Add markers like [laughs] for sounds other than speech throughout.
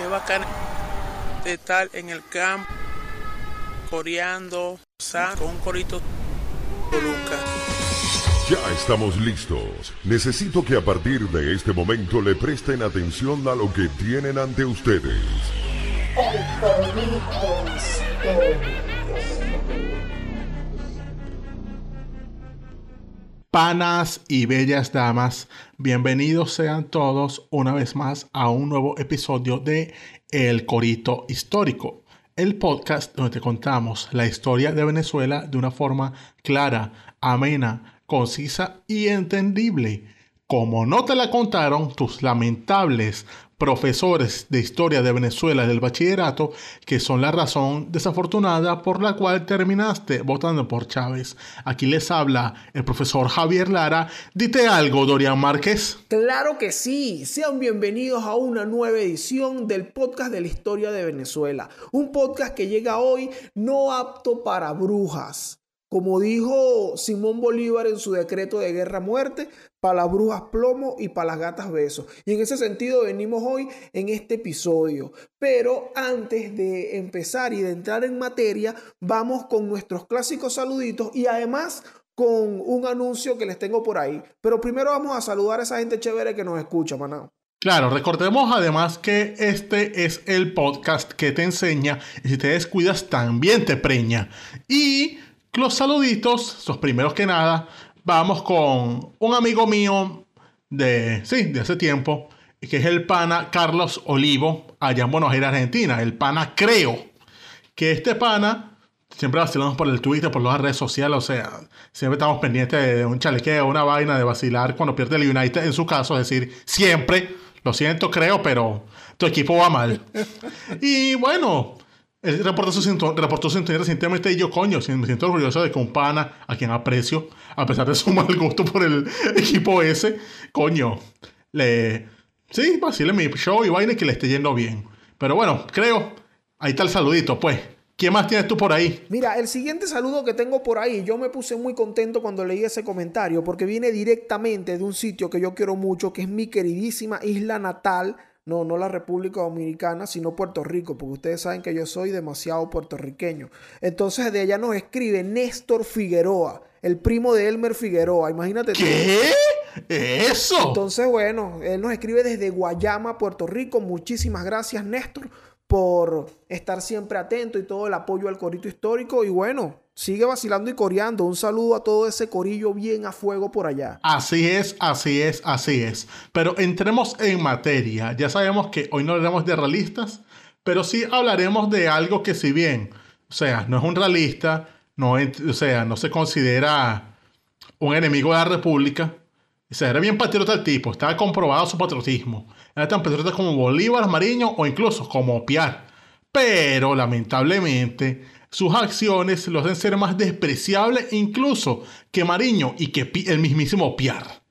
qué bacán de estar en el campo, coreando, con un corito. Ya estamos listos. Necesito que a partir de este momento le presten atención a lo que tienen ante ustedes. Panas y bellas damas, bienvenidos sean todos una vez más a un nuevo episodio de El Corito Histórico, el podcast donde te contamos la historia de Venezuela de una forma clara, amena, concisa y entendible. Como no te la contaron tus lamentables profesores de historia de Venezuela del bachillerato, que son la razón desafortunada por la cual terminaste votando por Chávez. Aquí les habla el profesor Javier Lara. Dite algo, Dorian Márquez. Claro que sí. Sean bienvenidos a una nueva edición del podcast de la historia de Venezuela. Un podcast que llega hoy no apto para brujas. Como dijo Simón Bolívar en su decreto de guerra-muerte, para las brujas plomo y para las gatas besos. Y en ese sentido venimos hoy en este episodio. Pero antes de empezar y de entrar en materia, vamos con nuestros clásicos saluditos y además con un anuncio que les tengo por ahí. Pero primero vamos a saludar a esa gente chévere que nos escucha, maná. Claro, recordemos además que este es el podcast que te enseña y si te descuidas también te preña. Y los saluditos, los primeros que nada, vamos con un amigo mío de, sí, de hace tiempo, que es el pana Carlos Olivo, allá en Buenos Aires, Argentina. El pana creo que este pana, siempre vacilamos por el Twitter, por las redes sociales, o sea, siempre estamos pendientes de un chalequeo, una vaina, de vacilar cuando pierde el United en su caso, es decir, siempre, lo siento, creo, pero tu equipo va mal. Y bueno, él reportó su, reportó su recientemente y yo, coño, me siento orgulloso de que un pana, a quien aprecio, a pesar de su [laughs] mal gusto por el equipo ese, coño, le... Sí, vacile mi show y vaina que le esté yendo bien. Pero bueno, creo, ahí está el saludito, pues. ¿Quién más tienes tú por ahí? Mira, el siguiente saludo que tengo por ahí, yo me puse muy contento cuando leí ese comentario porque viene directamente de un sitio que yo quiero mucho, que es mi queridísima isla natal, no, no la República Dominicana, sino Puerto Rico, porque ustedes saben que yo soy demasiado puertorriqueño. Entonces de allá nos escribe Néstor Figueroa, el primo de Elmer Figueroa. Imagínate. ¿Qué? ¿Eso? Entonces, bueno, él nos escribe desde Guayama, Puerto Rico. Muchísimas gracias, Néstor, por estar siempre atento y todo el apoyo al corito histórico. Y bueno, sigue vacilando y coreando. Un saludo a todo ese corillo bien a fuego por allá. Así es, así es, así es. Pero entremos en materia. Ya sabemos que hoy no hablaremos de realistas, pero sí hablaremos de algo que si bien, o sea, no es un realista, no o sea, no se considera un enemigo de la República. O sea, era bien patriota el tipo, estaba comprobado su patriotismo. Era tan patriota como Bolívar, Mariño o incluso como Piar. Pero lamentablemente sus acciones lo hacen ser más despreciable incluso que Mariño y que el mismísimo Piar.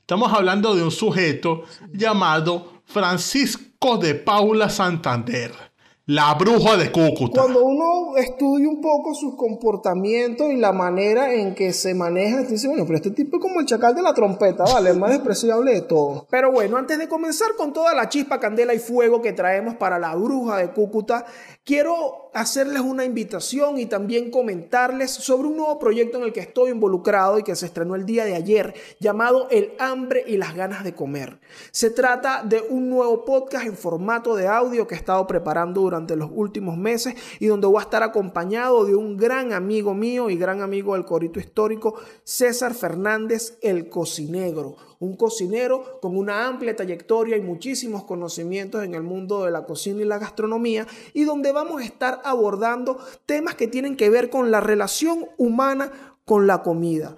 Estamos hablando de un sujeto llamado Francisco de Paula Santander la bruja de Cúcuta. Cuando uno estudia un poco sus comportamientos y la manera en que se maneja, dice, bueno, pero este tipo es como el chacal de la trompeta, ¿vale? El más despreciable de todos. [laughs] Pero bueno, antes de comenzar con toda la chispa, candela y fuego que traemos para la bruja de Cúcuta, quiero hacerles una invitación y también comentarles sobre un nuevo proyecto en el que estoy involucrado y que se estrenó el día de ayer, llamado El hambre y las ganas de comer. Se trata de un nuevo podcast en formato de audio que he estado preparando durante los últimos meses y donde voy a estar acompañado de un gran amigo mío y gran amigo del corito histórico, César Fernández, el cocinegro. Un cocinero con una amplia trayectoria y muchísimos conocimientos en el mundo de la cocina y la gastronomía y donde vamos a estar abordando temas que tienen que ver con la relación humana con la comida.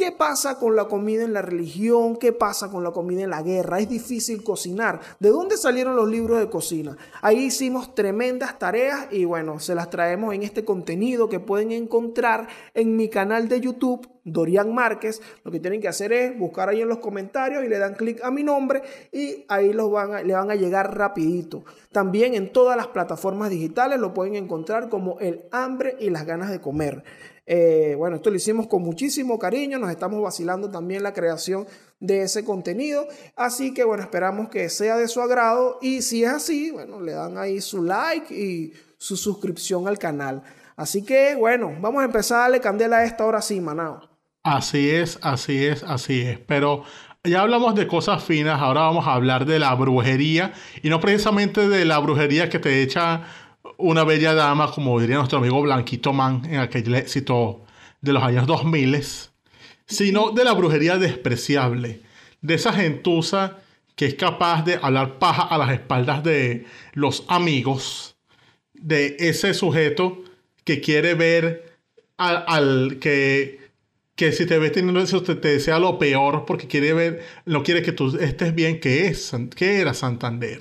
¿Qué pasa con la comida en la religión? ¿Qué pasa con la comida en la guerra? Es difícil cocinar. ¿De dónde salieron los libros de cocina? Ahí hicimos tremendas tareas y bueno, se las traemos en este contenido que pueden encontrar en mi canal de YouTube, Dorian Márquez. Lo que tienen que hacer es buscar ahí en los comentarios y le dan clic a mi nombre y ahí los van le van a llegar rapidito. También en todas las plataformas digitales lo pueden encontrar como El hambre y las ganas de comer. Eh, bueno, esto lo hicimos con muchísimo cariño, nos estamos vacilando también la creación de ese contenido, así que bueno, esperamos que sea de su agrado y si es así, bueno, le dan ahí su like y su suscripción al canal. Así que bueno, vamos a empezar a darle candela a esta hora sí, Manao. Así es, así es, así es, pero ya hablamos de cosas finas, ahora vamos a hablar de la brujería y no precisamente de la brujería que te echa una bella dama, como diría nuestro amigo Blanquito Man en aquel éxito de los años 2000, sino de la brujería despreciable, de esa gentuza que es capaz de hablar paja a las espaldas de los amigos, de ese sujeto que quiere ver al, que, que si te ves teniendo eso te, desea lo peor porque quiere ver, no quiere que tú estés bien, que es, que era Santander.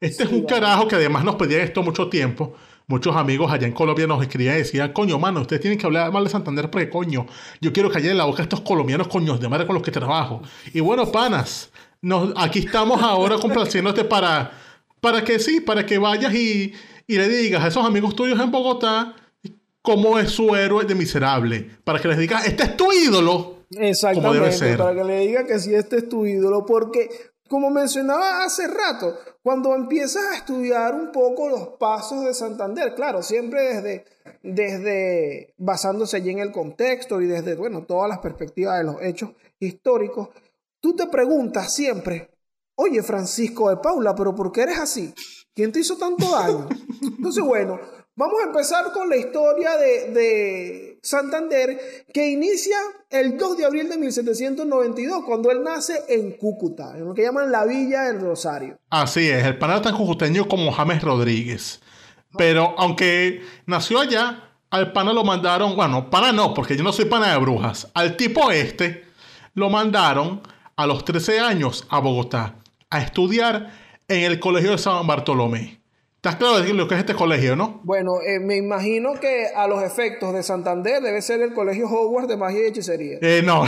Este es un carajo que además nos pedía esto mucho tiempo. Muchos amigos allá en Colombia nos escribían y decían, coño, mano, ustedes tienen que hablar mal de Santander porque, coño, yo quiero callar en la boca a estos colombianos coños de madre con los que trabajo. Y bueno, panas, nos, aquí estamos ahora complaciéndote para, para que sí, para que vayas y, y le digas a esos amigos tuyos en Bogotá cómo es su héroe de miserable. Para que les digas, este es tu ídolo. Exactamente, para que le diga que sí, este es tu ídolo. Porque, como mencionaba hace rato, cuando empiezas a estudiar un poco los pasos de Santander, claro, siempre desde, desde basándose allí en el contexto y desde, bueno, todas las perspectivas de los hechos históricos, tú te preguntas siempre, oye Francisco de Paula, pero ¿por qué eres así? ¿Quién te hizo tanto daño? [laughs] Entonces, bueno, vamos a empezar con la historia de, de, Santander, que inicia el 2 de abril de 1792, cuando él nace en Cúcuta, en lo que llaman la Villa del Rosario. Así es, el pana tan cucuteño como James Rodríguez. Pero aunque nació allá, al pana lo mandaron, bueno, pana no, porque yo no soy pana de brujas. Al tipo este lo mandaron a los 13 años a Bogotá a estudiar en el Colegio de San Bartolomé. ¿Estás claro de lo que es este colegio, no? Bueno, eh, me imagino que a los efectos de Santander debe ser el colegio Hogwarts de magia y hechicería. Eh, no.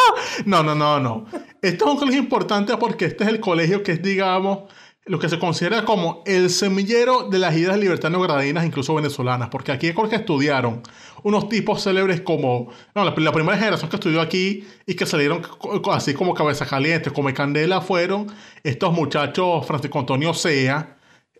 [laughs] no, no, no, no. Este es un colegio importante porque este es el colegio que es, digamos, lo que se considera como el semillero de las ideas libertarias gradinas, incluso venezolanas, porque aquí es que estudiaron unos tipos célebres como, no, la, primera generación que estudió aquí y que salieron así como cabeza caliente, como candela, fueron estos muchachos, Francisco Antonio Sea,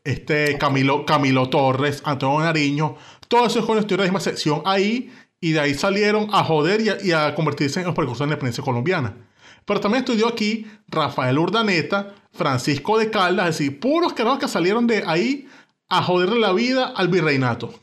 este Camilo, Camilo Torres, Antonio Nariño, todos esos jóvenes estuvieron la misma sección ahí y de ahí salieron a joder y a, convertirse en los precursores de la independencia colombiana. Pero también estudió aquí Rafael Urdaneta, Francisco de Caldas, es decir, puros carajos que salieron de ahí a joderle la vida al virreinato.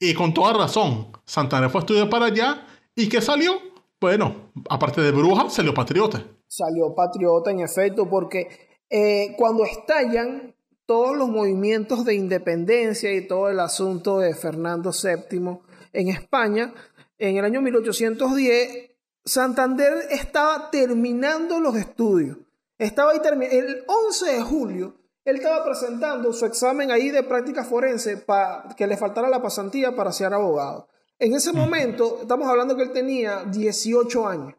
Y con toda razón, Santana fue a estudiar para allá y ¿qué salió? Bueno, aparte de bruja, salió patriota. Salió patriota, en efecto, porque eh, cuando estallan todos los movimientos de independencia y todo el asunto de Fernando VII en España, en el año 1810, Santander estaba terminando los estudios. Estaba ahí el 11 de julio, él estaba presentando su examen ahí de práctica forense para que le faltara la pasantía para ser abogado. En ese momento, estamos hablando que él tenía 18 años.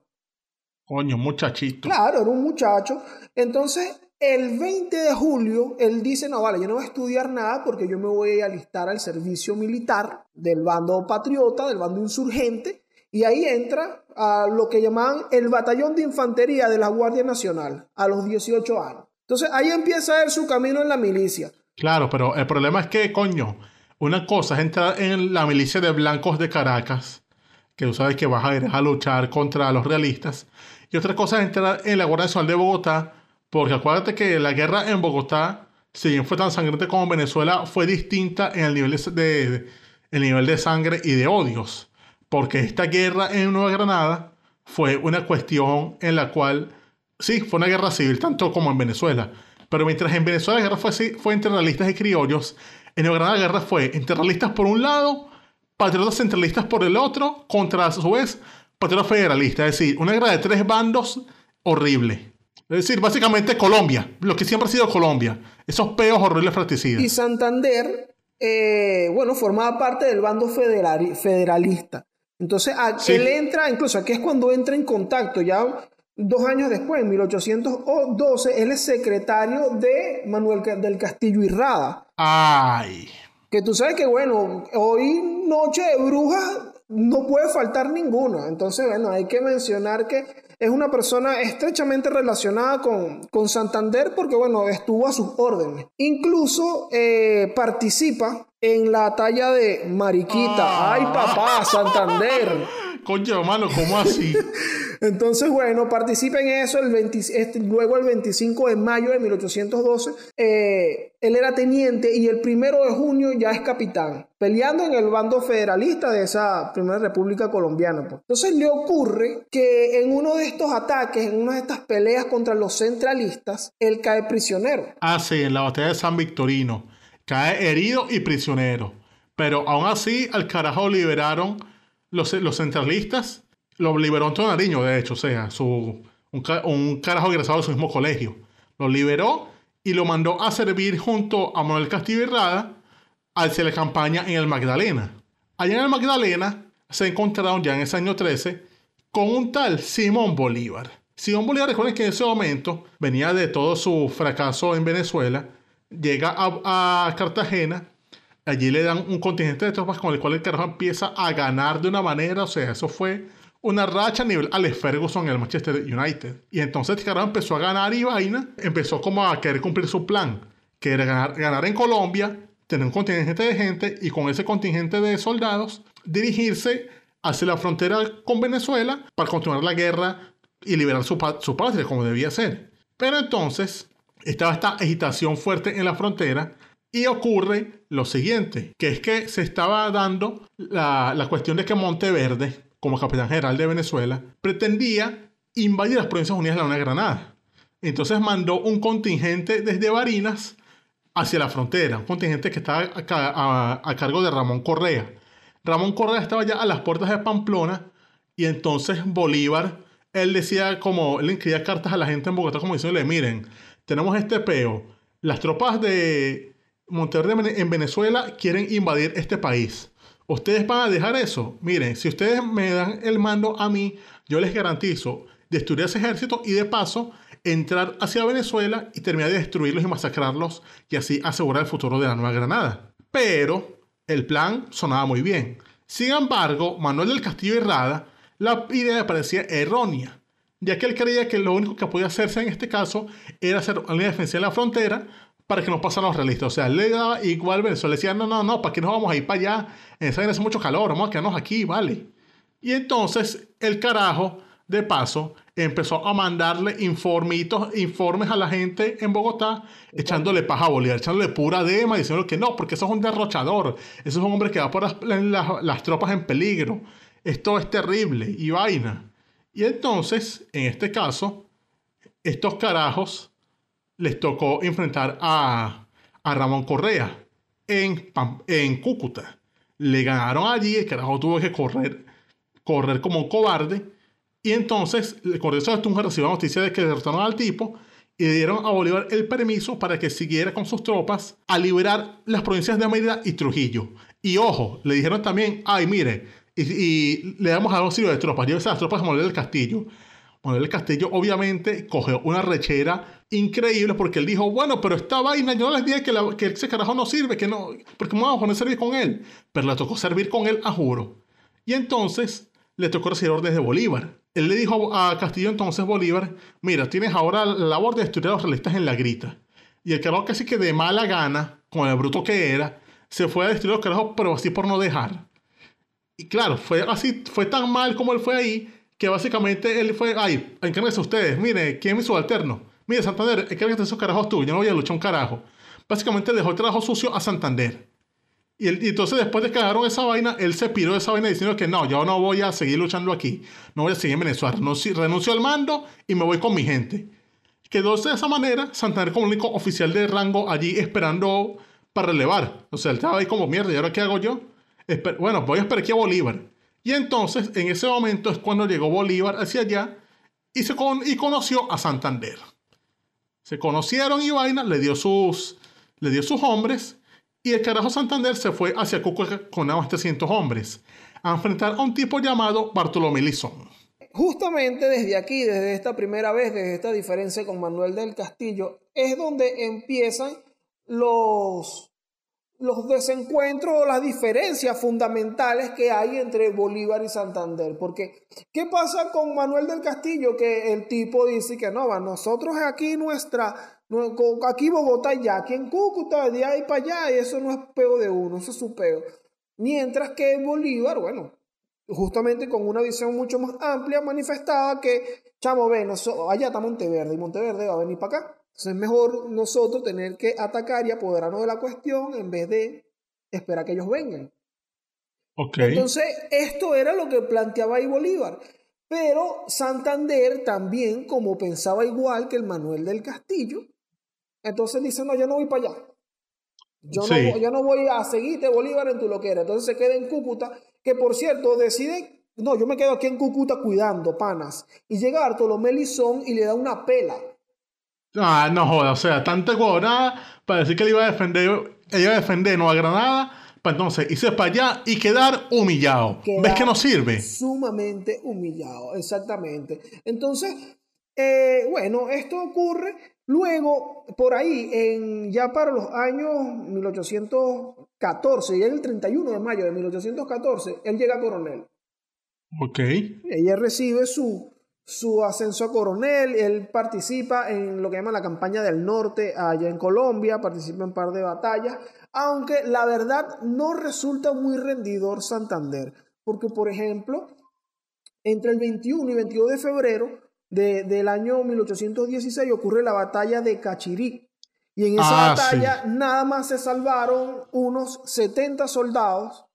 Coño, muchachito. Claro, era un muchacho. Entonces, el 20 de julio, él dice, no, vale, yo no voy a estudiar nada porque yo me voy a alistar al servicio militar del bando patriota, del bando insurgente, y ahí entra a lo que llamaban el batallón de infantería de la Guardia Nacional a los 18 años. Entonces ahí empieza él su camino en la milicia. Claro, pero el problema es que, coño, una cosa es entrar en la milicia de blancos de Caracas, que tú sabes que vas a ir a luchar contra los realistas, y otra cosa es entrar en la Guardia Nacional de Bogotá, porque acuérdate que la guerra en Bogotá, si bien fue tan sangrienta como en Venezuela, fue distinta en el nivel de, el nivel de sangre y de odios. Porque esta guerra en Nueva Granada fue una cuestión en la cual, sí, fue una guerra civil, tanto como en Venezuela. Pero mientras en Venezuela la guerra fue, fue entre realistas y criollos, en Nueva Granada la guerra fue entre realistas por un lado, patriotas centralistas por el otro, contra a su vez patriotas federalistas. Es decir, una guerra de tres bandos horrible. Es decir, básicamente Colombia, lo que siempre ha sido Colombia, esos peos horribles fratricidas. Y Santander, eh, bueno, formaba parte del bando federalista. Entonces, él entra, incluso aquí es cuando entra en contacto, ya dos años después, en 1812, él es secretario de Manuel del Castillo y Rada. Ay. Que tú sabes que, bueno, hoy Noche de Brujas no puede faltar ninguno. Entonces, bueno, hay que mencionar que es una persona estrechamente relacionada con, con Santander porque, bueno, estuvo a sus órdenes. Incluso eh, participa en la talla de Mariquita. Ah. ¡Ay, papá, Santander! [laughs] Coño, mano, ¿cómo así? [laughs] Entonces, bueno, participa en eso. El 20 este, luego, el 25 de mayo de 1812, eh, él era teniente y el primero de junio ya es capitán, peleando en el bando federalista de esa primera república colombiana. pues. Entonces, le ocurre que en uno de estos ataques, en una de estas peleas contra los centralistas, él cae prisionero. Ah, sí, en la batalla de San Victorino. Cae herido y prisionero. Pero aún así, al carajo liberaron los, los centralistas. Lo liberó Antonio Nariño, de hecho, o sea, su, un, un carajo egresado de su mismo colegio. Lo liberó y lo mandó a servir junto a Manuel Castillo y Rada hacia la campaña en el Magdalena. Allá en el Magdalena se encontraron ya en ese año 13 con un tal Simón Bolívar. Simón Bolívar, recuerden que en ese momento venía de todo su fracaso en Venezuela, llega a, a Cartagena, allí le dan un contingente de tropas con el cual el carajo empieza a ganar de una manera, o sea, eso fue una racha a nivel Alex Ferguson en el Manchester United. Y entonces el carajo empezó a ganar y vaina, empezó como a querer cumplir su plan, que era ganar, ganar en Colombia, tener un contingente de gente y con ese contingente de soldados dirigirse hacia la frontera con Venezuela para continuar la guerra y liberar su, su patria como debía ser. Pero entonces estaba esta agitación fuerte en la frontera y ocurre lo siguiente, que es que se estaba dando la, la cuestión de que Monteverde, como capitán general de Venezuela, pretendía invadir las Provincias Unidas de la Nueva Granada. Entonces mandó un contingente desde Barinas hacia la frontera, un contingente que estaba a- a cargo de Ramón Correa. Ramón Correa estaba ya a las puertas de Pamplona y entonces Bolívar, él decía como, él escribía cartas a la gente en Bogotá como diciéndole, miren, tenemos este peo, las tropas de Monteverde en Vene- en Venezuela quieren invadir este país. ¿Ustedes van a dejar eso? Miren, si ustedes me dan el mando a mí, yo les garantizo destruir ese ejército y de paso entrar hacia Venezuela y terminar de destruirlos y masacrarlos y así asegurar el futuro de la Nueva Granada. Pero el plan sonaba muy bien. Sin embargo, Manuel del Castillo y Rada, la idea parecía errónea, ya que él creía que lo único que podía hacerse en este caso era hacer una defensiva en la frontera para que no pasaran los realistas. O sea, le daba igual Venezuela. Le decía, no, no, no, ¿para qué nos vamos a ir para allá? En esa hace mucho calor, vamos a quedarnos aquí, vale. Y entonces el carajo, de paso, empezó a mandarle informitos, informes a la gente en Bogotá, echándole paja a Bolívar, echándole pura dema, diciendo que no, porque eso es un derrochador, eso es un hombre que va por las- las tropas en peligro, esto es terrible y vaina. Y entonces, en este caso, estos carajos les tocó enfrentar a, a Ramón Correa en, en Cúcuta. Le ganaron allí, el carajo tuvo que correr, correr como un cobarde. Y entonces, el Correo de Tunja recibió la noticia de que derrotaron al tipo y dieron a Bolívar el permiso para que siguiera con sus tropas a liberar las provincias de Mérida y Trujillo. Y ojo, le dijeron también, ay, mire, y, le damos a auxilio de tropas, llévese las tropas a del Castillo. Manuel Castillo obviamente cogió una rechera increíble porque él dijo, bueno, pero esta vaina yo no les dije que, la- que ese carajo no sirve, que no, porque me vamos a poner a servir con él. Pero le tocó servir con él a juro. Y entonces le tocó recibir órdenes de Bolívar. Él le dijo a Castillo entonces Bolívar, mira, tienes ahora la labor de destruir a los realistas en la grita. Y el carajo casi que de mala gana, con el bruto que era, se fue a destruir los carajos, pero así por no dejar. Y claro, fue así, fue tan mal como él fue ahí, que básicamente él fue, ay, encárguense ustedes, mire, ¿quién es mi subalterno? Mire, Santander, encárguense esos carajos tú, yo no voy a luchar un carajo. Básicamente dejó el trabajo sucio a Santander. Y, él- y entonces después de que agarraron esa vaina, él se piró de esa vaina diciendo que no, yo no voy a seguir luchando aquí, no voy a seguir en Venezuela, renuncio, renuncio al mando y me voy con mi gente. Quedó de esa manera Santander como único oficial de rango allí esperando para relevar. O sea, él estaba ahí como mierda, ¿y ahora qué hago yo? Bueno, voy a esperar aquí a Bolívar. Y entonces, en ese momento es cuando llegó Bolívar hacia allá y, se con- y conoció a Santander. Se conocieron y vaina, le dio sus, le dio sus hombres y el carajo Santander se fue hacia Cúcuta con nada más 300 hombres a enfrentar a un tipo llamado Bartolomé Lizón. Justamente desde aquí, desde esta primera vez, desde esta diferencia con Manuel del Castillo, es donde empiezan los, los desencuentros o las diferencias fundamentales que hay entre Bolívar y Santander. Porque, ¿qué pasa con Manuel del Castillo? Que el tipo dice que no, va, nosotros aquí nuestra, aquí Bogotá ya, aquí en Cúcuta, de ahí para allá, y eso no es peo de uno, eso es su peo. Mientras que Bolívar, bueno, justamente con una visión mucho más amplia, manifestaba que, chamo, ven, allá está Monteverde y Monteverde va a venir para acá. Entonces es mejor nosotros tener que atacar y apoderarnos de la cuestión en vez de esperar que ellos vengan. Okay. Entonces, esto era lo que planteaba ahí Bolívar. Pero Santander también, como pensaba igual que el Manuel del Castillo, entonces dice, no, yo no voy para allá. Yo, no, yo no voy a seguirte Bolívar en tu loquera. Entonces se queda en Cúcuta, que por cierto decide, no, yo me quedo aquí en Cúcuta cuidando panas. Y llega Bartolomé Lizón y le da una pela. Ah, no joda, o sea, tanta gobernada para decir que él iba a defender, iba a defender Nueva Granada, para entonces irse para allá y quedar humillado. ¿Ves que no sirve? Sumamente humillado, exactamente. Entonces, eh, bueno, esto ocurre luego, por ahí, en, ya para los años 1814, y el 31 de mayo de 1814, él llega a coronel. Ok. Ella recibe su, su ascenso a coronel, él participa en lo que llama la campaña del norte allá en Colombia, participa en un par de batallas, aunque la verdad no resulta muy rendidor Santander, porque por ejemplo, entre el 21 y 22 de febrero del año 1816 ocurre la batalla de Cachirí, y en esa Ah, batalla nada más se salvaron unos 70 soldados,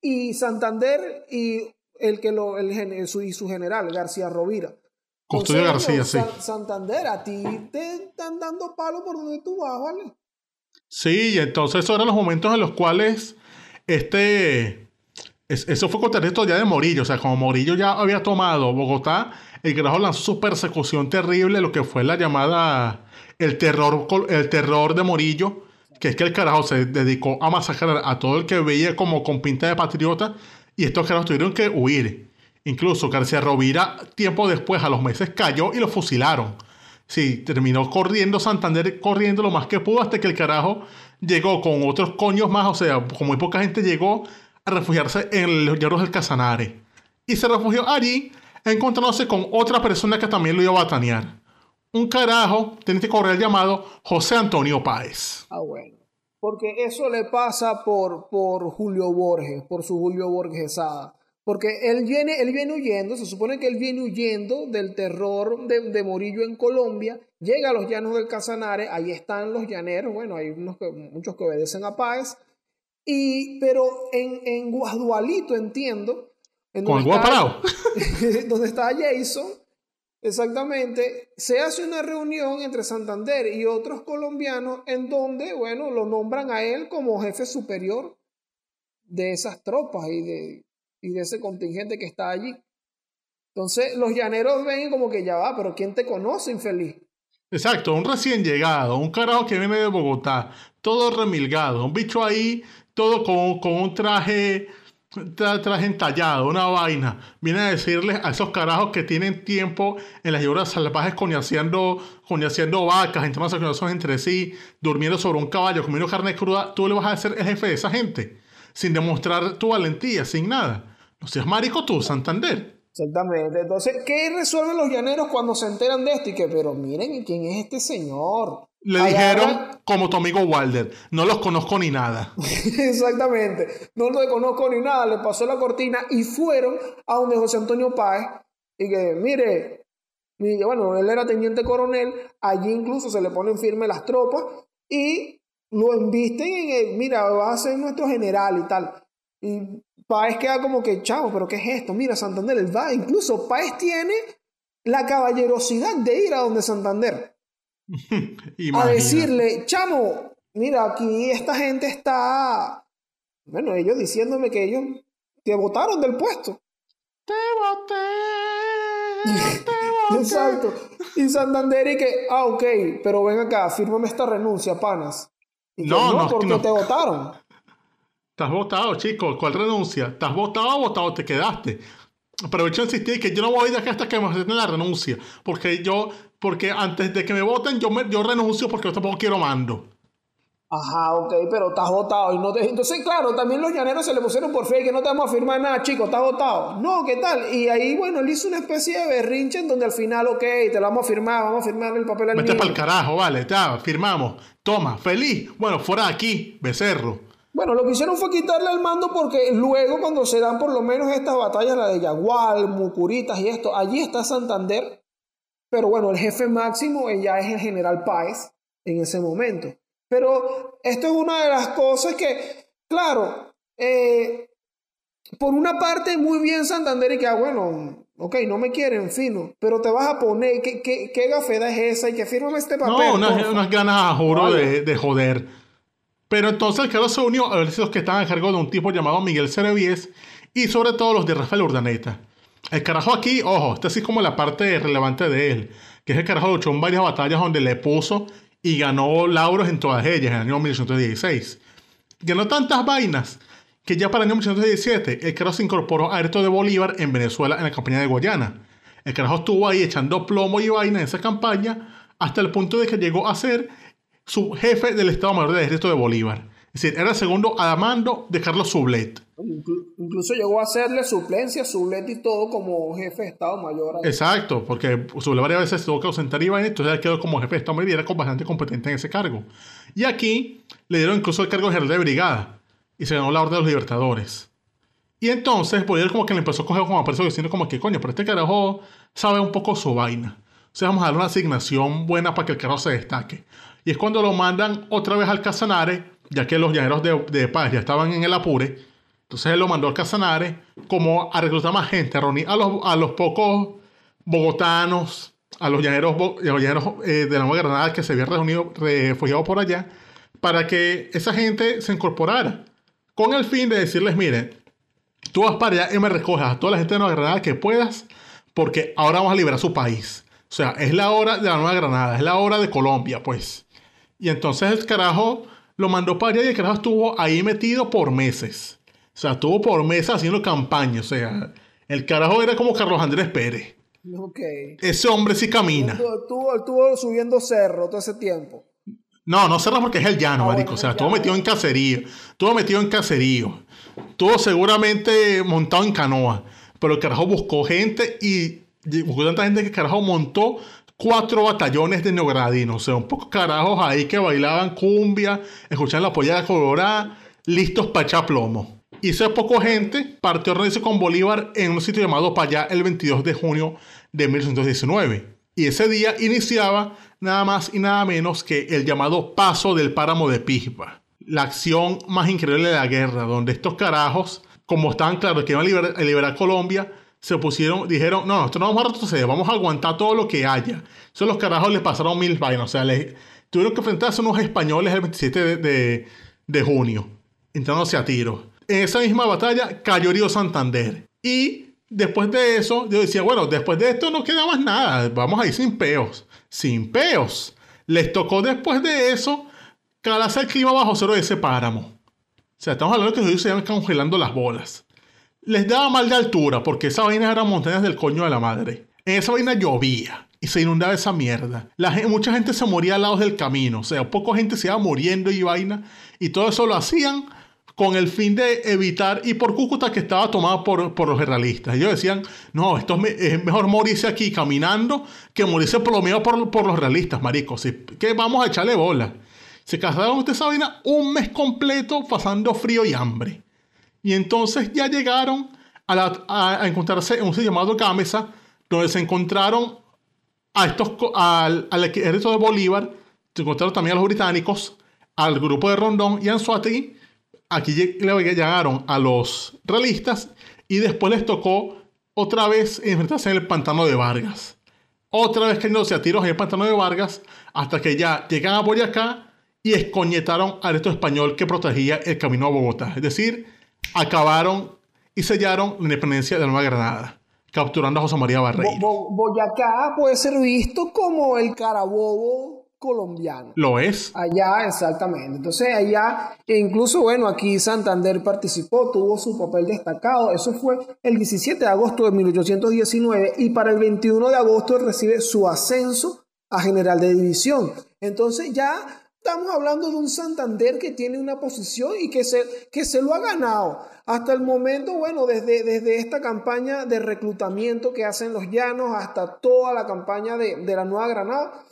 y Santander y el que lo, el, gen- su, y su general, García Rovira. Custodio García, San- Santander, a ti te están dando palo por donde tú vas, ¿vale? Sí, y entonces esos eran los momentos en los cuales este. es- eso fue contra esto ya de Morillo. O sea, como Morillo ya había tomado Bogotá, el carajo lanzó su persecución terrible, lo que fue la llamada. El terror, el terror de Morillo. Que es que el carajo se dedicó a masacrar a todo el que veía como con pinta de patriota. Y estos carajos tuvieron que huir. Incluso García Rovira, tiempo después, a los meses, cayó y lo fusilaron. Sí, terminó corriendo Santander, corriendo lo más que pudo hasta que el carajo llegó con otros coños más, o sea, con muy poca gente llegó a refugiarse en los llanos del Casanare. Y se refugió allí, encontrándose con otra persona que también lo iba a batanear. Un carajo, teniente coronel llamado José Antonio Páez. Ah, bueno. Porque eso le pasa por, por Julio Borges, por su Julio Borgesada. Porque él viene, él viene huyendo, se supone que él viene huyendo del terror de, de Morillo en Colombia, llega a los llanos del Casanare, ahí están los llaneros, bueno, hay unos que, muchos que obedecen a Páez, y, pero en, en Guadualito entiendo, en Con donde [laughs] donde está Jason, exactamente, se hace una reunión entre Santander y otros colombianos en donde, bueno, lo nombran a él como jefe superior de esas tropas y de, y de ese contingente que está allí. Entonces los llaneros ven como que ya va, pero ¿quién te conoce, infeliz? Exacto, un recién llegado, un carajo que viene de Bogotá, todo remilgado, un bicho ahí, todo con, con un traje, tra- entallado, una vaina. Viene a decirles a esos carajos que tienen tiempo en las hierbas salvajes coñaciendo, coñaciendo vacas, coñazos entre sí, durmiendo sobre un caballo, comiendo carne cruda, tú le vas a ser el jefe de esa gente, sin demostrar tu valentía, sin nada. No seas marico tú, Santander. Exactamente. Entonces, ¿qué resuelven los llaneros cuando se enteran de esto? Y que, pero miren, ¿quién es este señor? Le dijeron, como tu amigo Walder, no los conozco ni nada. [laughs] Exactamente. No lo conozco ni nada. Le pasó la cortina y fueron a donde José Antonio Páez. Y que, mire, y bueno, él era teniente coronel. Allí incluso se le ponen firme las tropas y lo embisten en el, mira, va a ser nuestro general y tal. Y Páez queda como que, chavo, pero ¿qué es esto? Mira, Santander, él va. Incluso Páez tiene la caballerosidad de ir a donde Santander [laughs] a decirle, chamo, mira, aquí esta gente está, bueno, ellos diciéndome que ellos te votaron del puesto. Te boté, [laughs] te boté. Exacto. Y Santander y que, ah, ok, pero ven acá, fírmame esta renuncia, panas. Y que, No, no, porque no. te votaron. Estás votado, chicos. ¿Cuál renuncia? ¿Estás votado o votado? Te quedaste. Aprovecho de insistir que yo no voy de aquí hasta que me acepten la renuncia. Porque yo, porque antes de que me voten, yo, me, yo renuncio porque yo tampoco quiero mando. Ajá, ok, pero estás votado. Y no te... Entonces, claro, también los llaneros se le pusieron por fe que no te vamos a firmar nada, chico, estás votado. No, ¿qué tal? Y ahí, bueno, él hizo una especie de berrinche en donde al final, ok, te lo vamos a firmar, vamos a firmar el papel al Vete para el carajo, vale, ya, firmamos. Toma, feliz. Bueno, fuera de aquí, becerro. Bueno, lo que hicieron fue quitarle el mando porque luego cuando se dan por lo menos estas batallas, la de Yagual, Mucuritas y esto, allí está Santander, pero bueno, el jefe máximo ya es el general Páez en ese momento. Pero esto es una de las cosas que, claro, eh, por una parte muy bien Santander y que, ah, bueno, ok, no me quieren, fino, pero te vas a poner, ¿qué, qué, qué gafeda es esa? Y que firme este papel. No, unas, ganas, a juro, Vale. de, de joder. Pero entonces el cargo se unió a los que estaban a cargo de un tipo llamado Miguel Cerevies y sobre todo los de Rafael Urdaneta. El carajo aquí, ojo, esta sí como la parte relevante de él, que es el carajo luchó en varias batallas donde le puso y ganó lauros en todas ellas en el año 1816. Ganó tantas vainas que ya para el año 1817 el carajo se incorporó a Herto de Bolívar en Venezuela en la campaña de Guayana. El carajo estuvo ahí echando plomo y vaina en esa campaña hasta el punto de que llegó a ser su jefe del Estado Mayor del Ejército de Bolívar. Es decir, era el segundo a mando de Carlos Sublet. Inclu- Incluso llegó a hacerle suplencia, sublete y todo como jefe de Estado Mayor. ahí. Exacto, porque Sublet varias veces tuvo que ausentar y vaina, entonces él quedó como jefe de Estado Mayor y era bastante competente en ese cargo. Y aquí le dieron incluso el cargo de general de brigada y se ganó la Orden de los Libertadores. Y entonces Bolívar como que le empezó a coger como a preso diciendo como que coño, pero este carajo sabe un poco su vaina. O sea, vamos a darle una asignación buena para que el carajo se destaque. Y es cuando lo mandan otra vez al Casanare, ya que los llaneros de, de paz ya estaban en el apure. Entonces él lo mandó al Casanare como a reclutar más gente, a reunir a los, a los pocos bogotanos, a los llaneros, a los llaneros eh, de la Nueva Granada que se habían reunido, refugiados por allá, para que esa gente se incorporara. Con el fin de decirles, miren, tú vas para allá y me recojas a toda la gente de Nueva Granada que puedas, porque ahora vamos a liberar su país. O sea, es la hora de la Nueva Granada, es la hora de Colombia, pues. Y entonces el carajo lo mandó para allá y el carajo estuvo ahí metido por meses. O sea, estuvo por meses haciendo campaña. O sea, el carajo era como Carlos Andrés Pérez. Ok. Ese hombre sí camina. Estuvo, estuvo- subiendo cerro todo ese tiempo. No, no cerra porque es el llano, Ah, marico. bueno, o sea, estuvo metido en cacerío. Estuvo metido en cacerío. Estuvo seguramente montado en canoa. Pero el carajo buscó gente y buscó tanta gente que el carajo montó cuatro batallones de neogradinos. O sea, un poco carajos ahí que bailaban cumbia, escuchaban la pollada colorada, listos para echar plomo. Hizo poco gente, partió reunirse con Bolívar en un sitio llamado Payá el 22 de junio de 1819. Y ese día iniciaba nada más y nada menos que el llamado Paso del Páramo de Pisba. La acción más increíble de la guerra, donde estos carajos, como estaban claros que iban a liberar, a liberar Colombia, se pusieron, dijeron, no, nosotros no vamos a retroceder, vamos a aguantar todo lo que haya. Eso los carajos les pasaron mil vainas, o sea, les, tuvieron que enfrentarse a unos españoles el 27 de, de- de junio, entrándose a tiros. En esa misma batalla cayó Río Santander. Y después de eso, yo decía, bueno, después de esto no queda más nada, vamos a ir sin peos, sin peos. Les tocó después de eso calarse el clima bajo cero de ese páramo. O sea, estamos hablando que ellos se iban congelando las bolas. Les daba mal de altura porque esa vaina eran montañas del coño de la madre. En esa vaina llovía y se inundaba esa mierda. La mucha gente se moría al lado del camino. O sea, poca gente se iba muriendo y vaina. Y todo eso lo hacían con el fin de evitar, y por Cúcuta que estaba tomada por, por los realistas. Ellos decían, no, esto es, me- es mejor morirse aquí caminando que morirse plomeado por, por los realistas, maricos. Sí, que vamos a echarle bola. Se casaron ustedes esa vaina un mes completo pasando frío y hambre. Y entonces ya llegaron a, a- a encontrarse en un sitio llamado Cámeza, donde se encontraron a estos, al, al de Bolívar, se encontraron también a los británicos, al grupo de Rondón y Anzuategui. Aquí lleg- le llegaron a los realistas y después les tocó otra vez enfrentarse en el pantano de Vargas. Otra vez cayéndose a tiros en el pantano de Vargas hasta que ya llegan a Boyacá y escoñetaron al resto español que protegía el camino a Bogotá. Es decir, acabaron y sellaron la independencia de la Nueva Granada, capturando a José María Barreiro. Bo- Boyacá puede ser visto como el carabobo colombiano. Lo es. Allá, exactamente. Entonces, allá, e incluso, bueno, aquí Santander participó, tuvo su papel destacado. Eso fue el 17 de agosto de 1819 y para el 21 de agosto recibe su ascenso a general de división. Entonces, ya Estamos hablando de un Santander que tiene una posición y que se, que se lo ha ganado. Hasta el momento, bueno, desde, desde esta campaña de reclutamiento que hacen los llanos hasta toda la campaña de, de la Nueva Granada,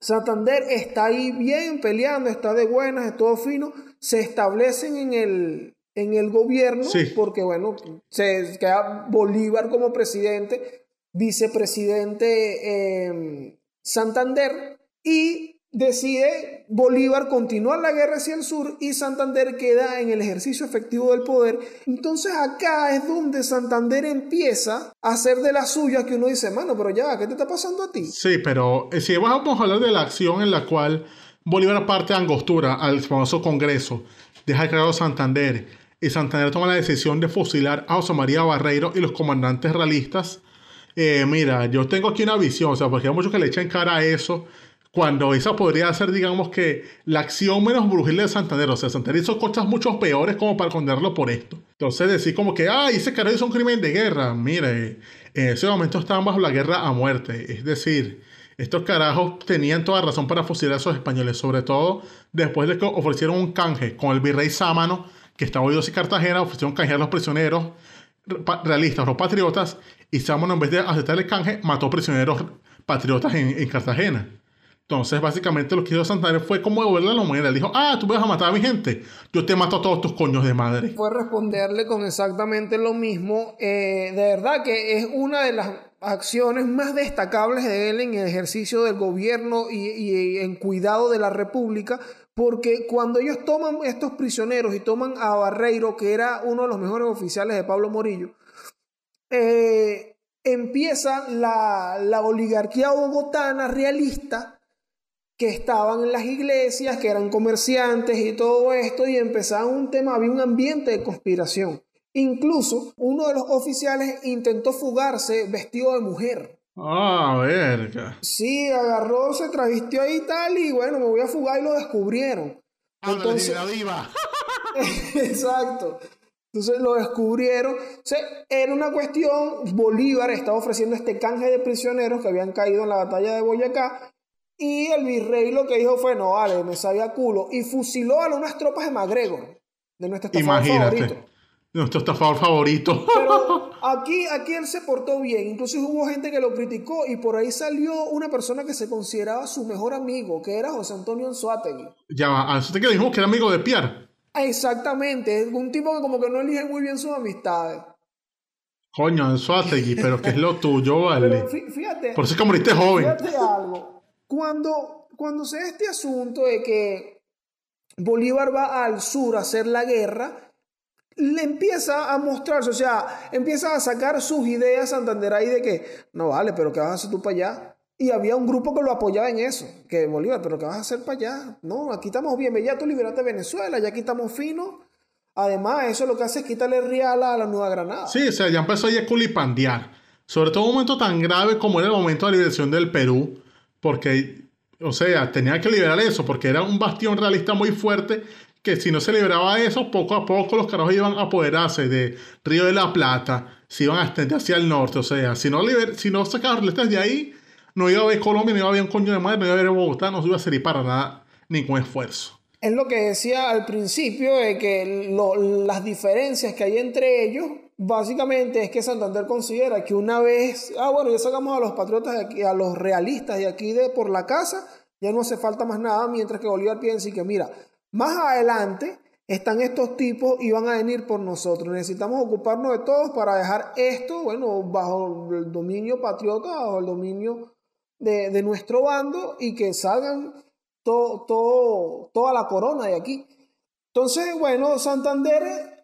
Santander está ahí bien peleando, está de buenas, es todo fino. Se establecen en el, en el gobierno porque, bueno, se queda Bolívar como presidente, vicepresidente eh, Santander y decide Bolívar continuar la guerra hacia el sur y Santander queda en el ejercicio efectivo del poder. Entonces acá es donde Santander empieza a hacer de las suyas que uno dice, mano, pero ya, ¿qué te está pasando a ti? Sí, pero eh, si vamos a hablar de la acción en la cual Bolívar parte Angostura al famoso Congreso, deja creado Santander y Santander toma la decisión de fusilar a José María Barreiro y los comandantes realistas. Eh, mira, yo tengo aquí una visión, o sea, porque hay muchos que le echan cara a eso cuando esa podría ser, digamos que, la acción menos brujil de Santander. O sea, Santander hizo cosas mucho peores como para condenarlo por esto. Entonces, decir como que, ay, ese carajo hizo un crimen de guerra. Mire, en ese momento estaban bajo la guerra a muerte. Es decir, estos carajos tenían toda razón para fusilar a esos españoles, sobre todo después de que ofrecieron un canje con el virrey Sámano, que estaba oído en Cartagena, ofrecieron canje a los prisioneros realistas, los patriotas, y Sámano, en vez de aceptar el canje, mató prisioneros patriotas en Cartagena. Entonces, básicamente lo que hizo Santander fue como devolverle la moneda. Él dijo, ah, tú vas a matar a mi gente, yo te mato a todos tus coños de madre. Fue responderle con exactamente lo mismo. Eh, de verdad que es una de las acciones más destacables de él en el ejercicio del gobierno y, y en cuidado de la república, porque cuando ellos toman estos prisioneros y toman a Barreiro, que era uno de los mejores oficiales de Pablo Morillo, eh, empieza la, la oligarquía bogotana realista que estaban en las iglesias, que eran comerciantes y todo esto, y empezaban un tema, había un ambiente de conspiración. Incluso uno de los oficiales intentó fugarse vestido de mujer. Ah, verga. Sí, agarró, se travestió ahí y tal, y bueno, me voy a fugar y lo descubrieron. Entonces, la diva. [laughs] exacto. Entonces lo descubrieron. O sea, era una cuestión, Bolívar estaba ofreciendo este canje de prisioneros que habían caído en la batalla de Boyacá y el virrey lo que dijo fue, no, vale, me sabía culo. Y fusiló a unas tropas de MacGregor, de nuestro estafador Imagínate, favorito. Nuestro estafador favorito. Pero [laughs] aquí, aquí él se portó bien. Incluso hubo gente que lo criticó y por ahí salió una persona que se consideraba su mejor amigo, que era José Antonio Anzuategui. Ya va, que dijimos que era amigo de Pierre. Exactamente, un tipo que como que no elige muy bien sus amistades. Coño, Anzuategui, pero que es lo tuyo, vale. Pero fíjate. Por eso es que moriste joven. Fíjate algo. Cuando, cuando se este asunto de que Bolívar va al sur a hacer la guerra, le empieza a mostrarse, o sea, empieza a sacar sus ideas Santander ahí de que, no vale, pero ¿qué vas a hacer tú para allá? Y había un grupo que lo apoyaba en eso, que Bolívar, pero ¿qué vas a hacer para allá? No, aquí estamos bien, ya tú liberaste Venezuela, ya aquí estamos finos. Además, eso lo que hace es quitarle real a la Nueva Granada. Sí, o sea, ya empezó a culipandear. Sobre todo en un momento tan grave como era el momento de la liberación del Perú, porque, o sea, tenía que liberar eso, porque era un bastión realista muy fuerte que si no se liberaba eso, poco a poco los carajos iban a apoderarse de Río de la Plata, se iban a extender hacia el norte, o sea, si no, liber si no sacaban realistas de ahí, no iba a haber Colombia, no iba a haber un coño de madre, no iba a haber Bogotá, no se iba a servir para nada, ningún esfuerzo. Es lo que decía al principio, de que las diferencias que hay entre ellos Básicamente es que Santander considera que una vez, ah, bueno, ya sacamos a los patriotas de aquí, a los realistas de aquí de por la casa, ya no hace falta más nada, mientras que Bolívar piensa que mira, más adelante están estos tipos y van a venir por nosotros. Necesitamos ocuparnos de todos para dejar esto, bueno, bajo el dominio patriota, bajo el dominio de, de nuestro bando y que salgan todo, todo, toda la corona de aquí. Entonces, bueno, Santander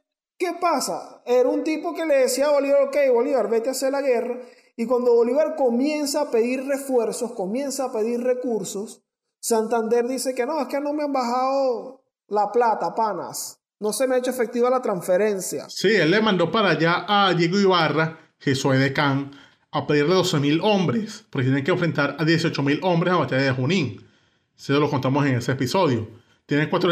¿Qué pasa? Era un tipo que le decía a Bolívar, ok, Bolívar, vete a hacer la guerra. Y cuando Bolívar comienza a pedir refuerzos, comienza a pedir recursos, Santander dice que no, es que no me han bajado la plata, panas. No se me ha hecho efectiva la transferencia. Sí, él le mandó para allá a Diego Ibarra, Jesús de Can, a pedirle 12.000 hombres, porque tienen que enfrentar a 18.000 hombres a la batalla de Junín. Se lo contamos en ese episodio. Tienen cuatro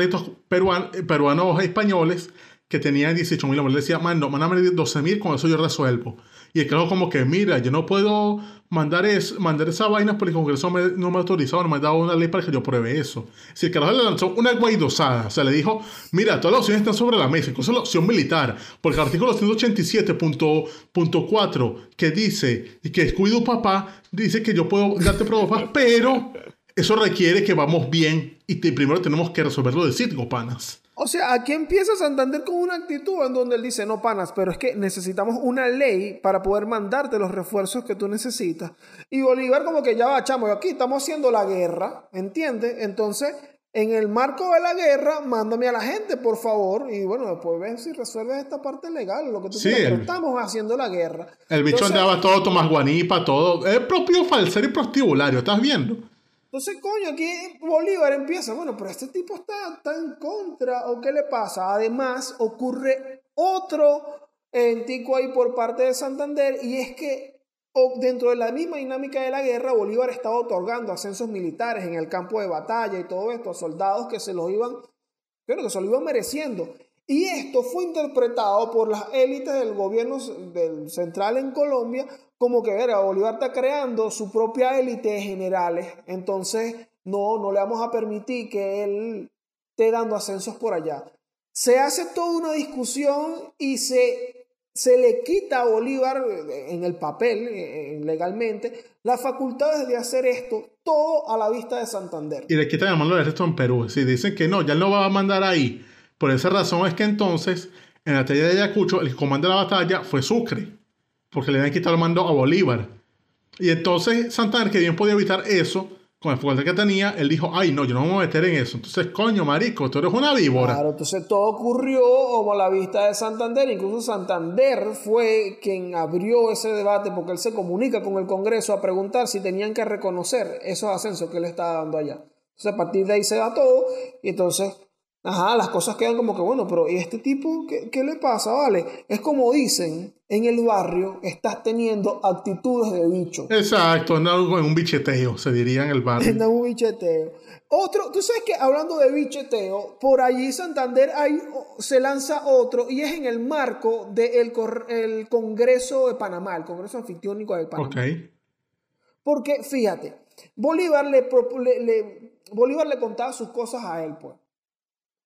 peruanos e españoles que tenían 18 mil hombres. Le decía, man, mándame 12 mil, con eso yo resuelvo. Y el carajo como que, mira, yo no puedo mandar, es, mandar esa vaina porque el Congreso me- no me ha autorizado, no me ha dado una ley para que yo pruebe eso. Si el carajo le lanzó una guaidosada, o sea, le dijo, mira, todas las opciones están sobre la mesa, incluso la opción militar, porque el artículo 187.4 que dice que es cuido papá, dice que yo puedo darte pruebas, [laughs] pero eso requiere que vamos bien y te- primero tenemos que resolverlo de sitio, panas. O sea, aquí empieza Santander con una actitud en donde él dice, no, panas, pero es que necesitamos una ley para poder mandarte los refuerzos que tú necesitas. Y Bolívar como que ya va, chamo, aquí estamos haciendo la guerra, ¿entiendes? Entonces, en el marco de la guerra, mándame a la gente, por favor. Y bueno, después ves si resuelves esta parte legal, lo que tú Sí, quieras, pero el- estamos haciendo la guerra. El bicho Entonces- andaba todo Tomás Guanipa, todo. Es propio falsero y prostibulario, ¿estás viendo? Entonces, coño, aquí Bolívar empieza, bueno, pero este tipo está, en contra, ¿o qué le pasa? Además, ocurre otro entico ahí por parte de Santander, y es que dentro de la misma dinámica de la guerra, Bolívar estaba otorgando ascensos militares en el campo de batalla y todo esto a soldados que se los iban, creo que se lo iban mereciendo. Y esto fue interpretado por las élites del gobierno central en Colombia como que, verga, Bolívar está creando su propia élite de generales, entonces no, no le vamos a permitir que él esté dando ascensos por allá. Se hace toda una discusión y se, se le quita a Bolívar eh, en el papel, eh, legalmente, las facultades de hacer esto, todo a la vista de Santander. Y le quitan el mando del en Perú. Si dicen que no, ya no va a mandar ahí. Por esa razón es que entonces, en la batalla de Ayacucho, el que comanda la batalla fue Sucre. Porque le habían quitado el mando a Bolívar. Y entonces Santander, que bien podía evitar eso, con el fuerte que tenía, él dijo, ay no, yo no me voy a meter en eso. Entonces, coño, marico, tú eres una víbora. Claro, entonces todo ocurrió como a la vista de Santander, incluso Santander fue quien abrió ese debate porque él se comunica con el Congreso a preguntar si tenían que reconocer esos ascensos que él estaba dando allá. Entonces a partir de ahí se da todo y entonces, ajá, las cosas quedan como que, bueno, pero ¿y este tipo qué, qué le pasa? Vale, es como dicen en el barrio, estás teniendo actitudes de bicho. Exacto, en un bicheteo, se diría en el barrio. [laughs] No, un bicheteo. Otro, tú sabes que hablando de bicheteo, por allí Santander hay, se lanza otro y es en el marco del el Congreso de Panamá, el Congreso Anfictiónico de Panamá. Ok. Porque fíjate, Bolívar le, le- le- Bolívar le contaba sus cosas a él, pues.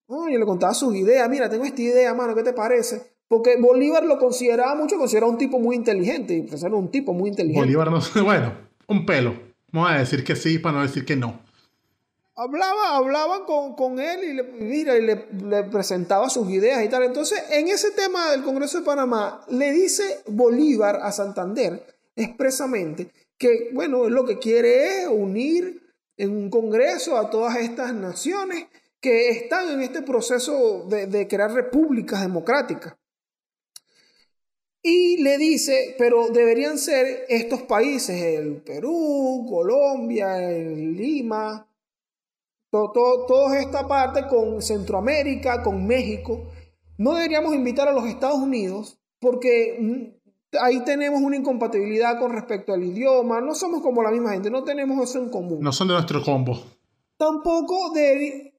Oye, le contaba sus ideas. Mira, tengo esta idea, mano, ¿qué te parece? Porque Bolívar lo consideraba mucho, consideraba un tipo muy inteligente. Y pues era un tipo muy inteligente. Bolívar no [laughs] bueno, un pelo. Vamos a decir que sí para no decir que no. Hablaba, hablaba con, con él y, le, mira, y le, le presentaba sus ideas y tal. Entonces, en ese tema del Congreso de Panamá, le dice Bolívar a Santander expresamente que, bueno, lo que quiere es unir en un Congreso a todas estas naciones que están en este proceso de, de crear repúblicas democráticas. Y le dice, pero deberían ser estos países, el Perú, Colombia, el Lima, to- to- toda esta parte con Centroamérica, con México. No deberíamos invitar a los Estados Unidos porque mm, ahí tenemos una incompatibilidad con respecto al idioma, no somos como la misma gente, no tenemos eso en común. No son de nuestro combo. Tampoco de,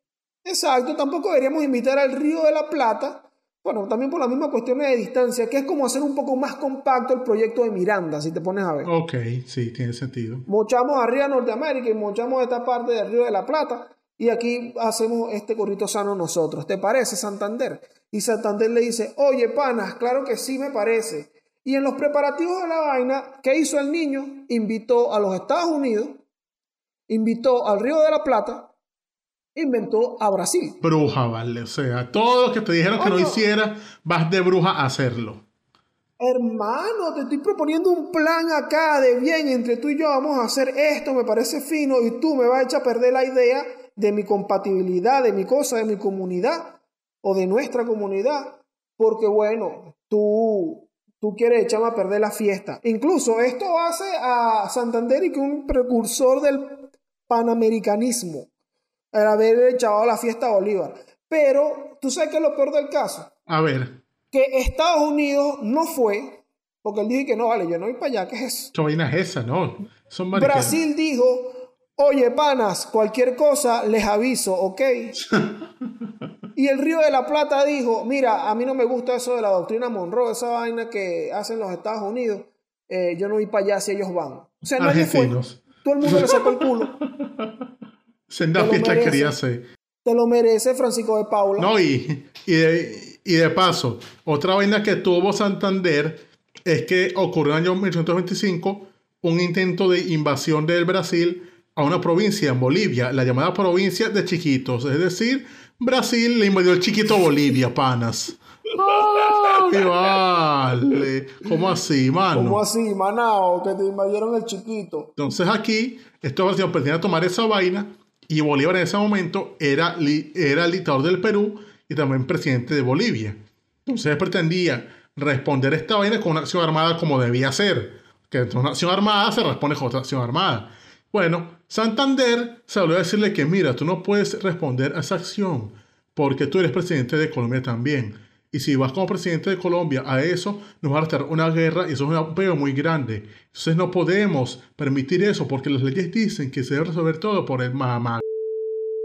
exacto, tampoco deberíamos invitar al Río de la Plata, bueno, también por la misma cuestión de distancia, que es como hacer un poco más compacto el proyecto de Miranda, si te pones a ver. Ok, sí, tiene sentido. Mochamos arriba a Norteamérica y mochamos esta parte del Río de la Plata y aquí hacemos este corrito sano nosotros. ¿Te parece, Santander? Y Santander le dice, oye, panas, claro que sí me parece. Y en los preparativos de la vaina, ¿qué hizo el niño? Invitó a los Estados Unidos, invitó al Río de la Plata, inventó a Brasil. Bruja, vale. O sea, todos los que te dijeron que no hicieras, vas de bruja a hacerlo. Hermano, te estoy proponiendo un plan acá de bien entre tú y yo. Vamos a hacer esto, me parece fino, y tú me vas a echar a perder la idea de mi compatibilidad, de mi cosa, de mi comunidad o de nuestra comunidad. Porque bueno, tú, tú quieres echarme a perder la fiesta. Incluso esto hace a Santander y que un precursor del panamericanismo, el haber echado la fiesta a Bolívar. Pero, ¿tú sabes qué es lo peor del caso? A ver, que Estados Unidos no fue, porque él dijo que no, vale, yo no voy para allá, ¿qué es eso? ¿qué vaina es esa? No, son. Brasil dijo, Oye, panas, cualquier cosa les aviso, ¿ok? [laughs] y el Río de la Plata dijo, mira, a mí no me gusta eso de la doctrina Monroe, esa vaina que hacen los Estados Unidos, eh, yo no voy para allá si ellos van. O sea, nadie fue. Todo el mundo le sacó el culo. [laughs] Senda fiesta quería hacer. Te lo merece Francisco de Paula. No, y, y, de, y de paso, otra vaina que tuvo Santander es que ocurrió en el año 1825 un intento de invasión del Brasil a una provincia en Bolivia, la llamada provincia de Chiquitos. Es decir, Brasil le invadió el chiquito Bolivia, panas. [laughs] ¡Ay, vale! ¿Cómo así, mano? ¿Cómo así, manao? Que te invadieron el chiquito. Entonces aquí, estos brasileños pretendían tomar esa vaina y Bolívar en ese momento era, era el dictador del Perú y también presidente de Bolivia. Entonces pretendía responder esta vaina con una acción armada como debía ser. Que entre una acción armada se responde con otra acción armada. Bueno, Santander se volvió a decirle que mira, tú no puedes responder a esa acción porque tú eres presidente de Colombia también. Y si vas como presidente de Colombia a eso, nos va a estar una guerra y eso es un peo muy grande. Entonces no podemos permitir eso porque las leyes dicen que se debe resolver todo por el mamá.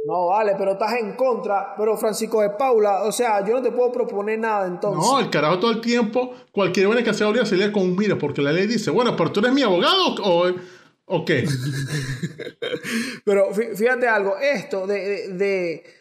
No, vale, pero estás en contra. Pero Francisco de Paula, o sea, yo no te puedo proponer nada entonces. No, el carajo todo el tiempo, cualquier buena que sea se lee con un mira, porque la ley dice, bueno, pero tú eres mi abogado o, o qué. [laughs] pero fíjate algo, esto de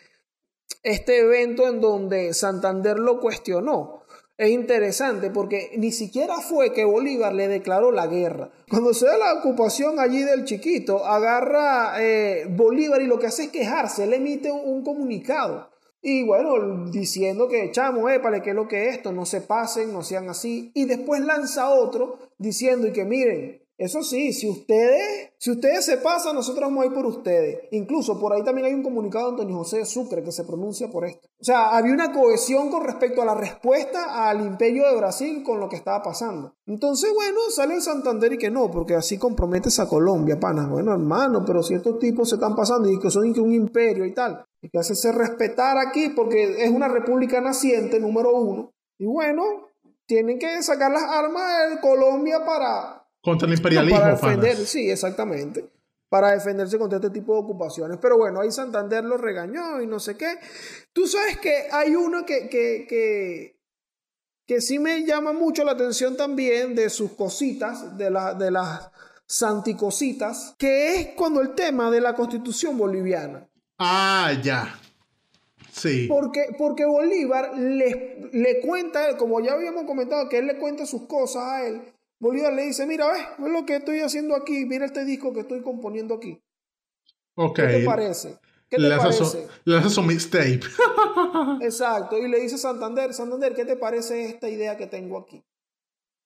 este evento en donde Santander lo cuestionó. Es interesante porque ni siquiera fue que Bolívar le declaró la guerra. Cuando se da la ocupación allí del chiquito, agarra eh, Bolívar y lo que hace es quejarse, le emite un, comunicado. Y bueno, diciendo que echamos, épale, que es lo que es esto, no se pasen, no sean así. Y después lanza otro diciendo y que miren, eso sí, si ustedes, si ustedes se pasan, nosotros vamos a ir por ustedes. Incluso por ahí también hay un comunicado de Antonio José Sucre que se pronuncia por esto. O sea, había una cohesión con respecto a la respuesta al imperio de Brasil con lo que estaba pasando. Entonces, bueno, sale el Santander y que no, porque así comprometes a Colombia, pana. Bueno, hermano, pero si estos tipos se están pasando y que son un imperio y tal, y que hacerse respetar aquí porque es una república naciente, número uno. Y bueno, tienen que sacar las armas de Colombia para contra el imperialismo. para defender, sí, exactamente. Para defenderse contra este tipo de ocupaciones. Pero bueno, ahí Santander lo regañó y no sé qué. Tú sabes que hay uno que, que, que, que sí me llama mucho la atención también de sus cositas, de, la, de las santicositas, que es cuando el tema de la constitución boliviana. Ah, ya. Sí. Porque, porque Bolívar le, le cuenta, como ya habíamos comentado, que él le cuenta sus cosas a él Bolívar le dice, mira, ves, es lo que estoy haciendo aquí, mira este disco que estoy componiendo aquí. Okay. ¿Qué te parece? ¿Qué te le parece? le hace su mixtape. [laughs] Exacto, y le dice Santander, Santander, ¿qué te parece esta idea que tengo aquí?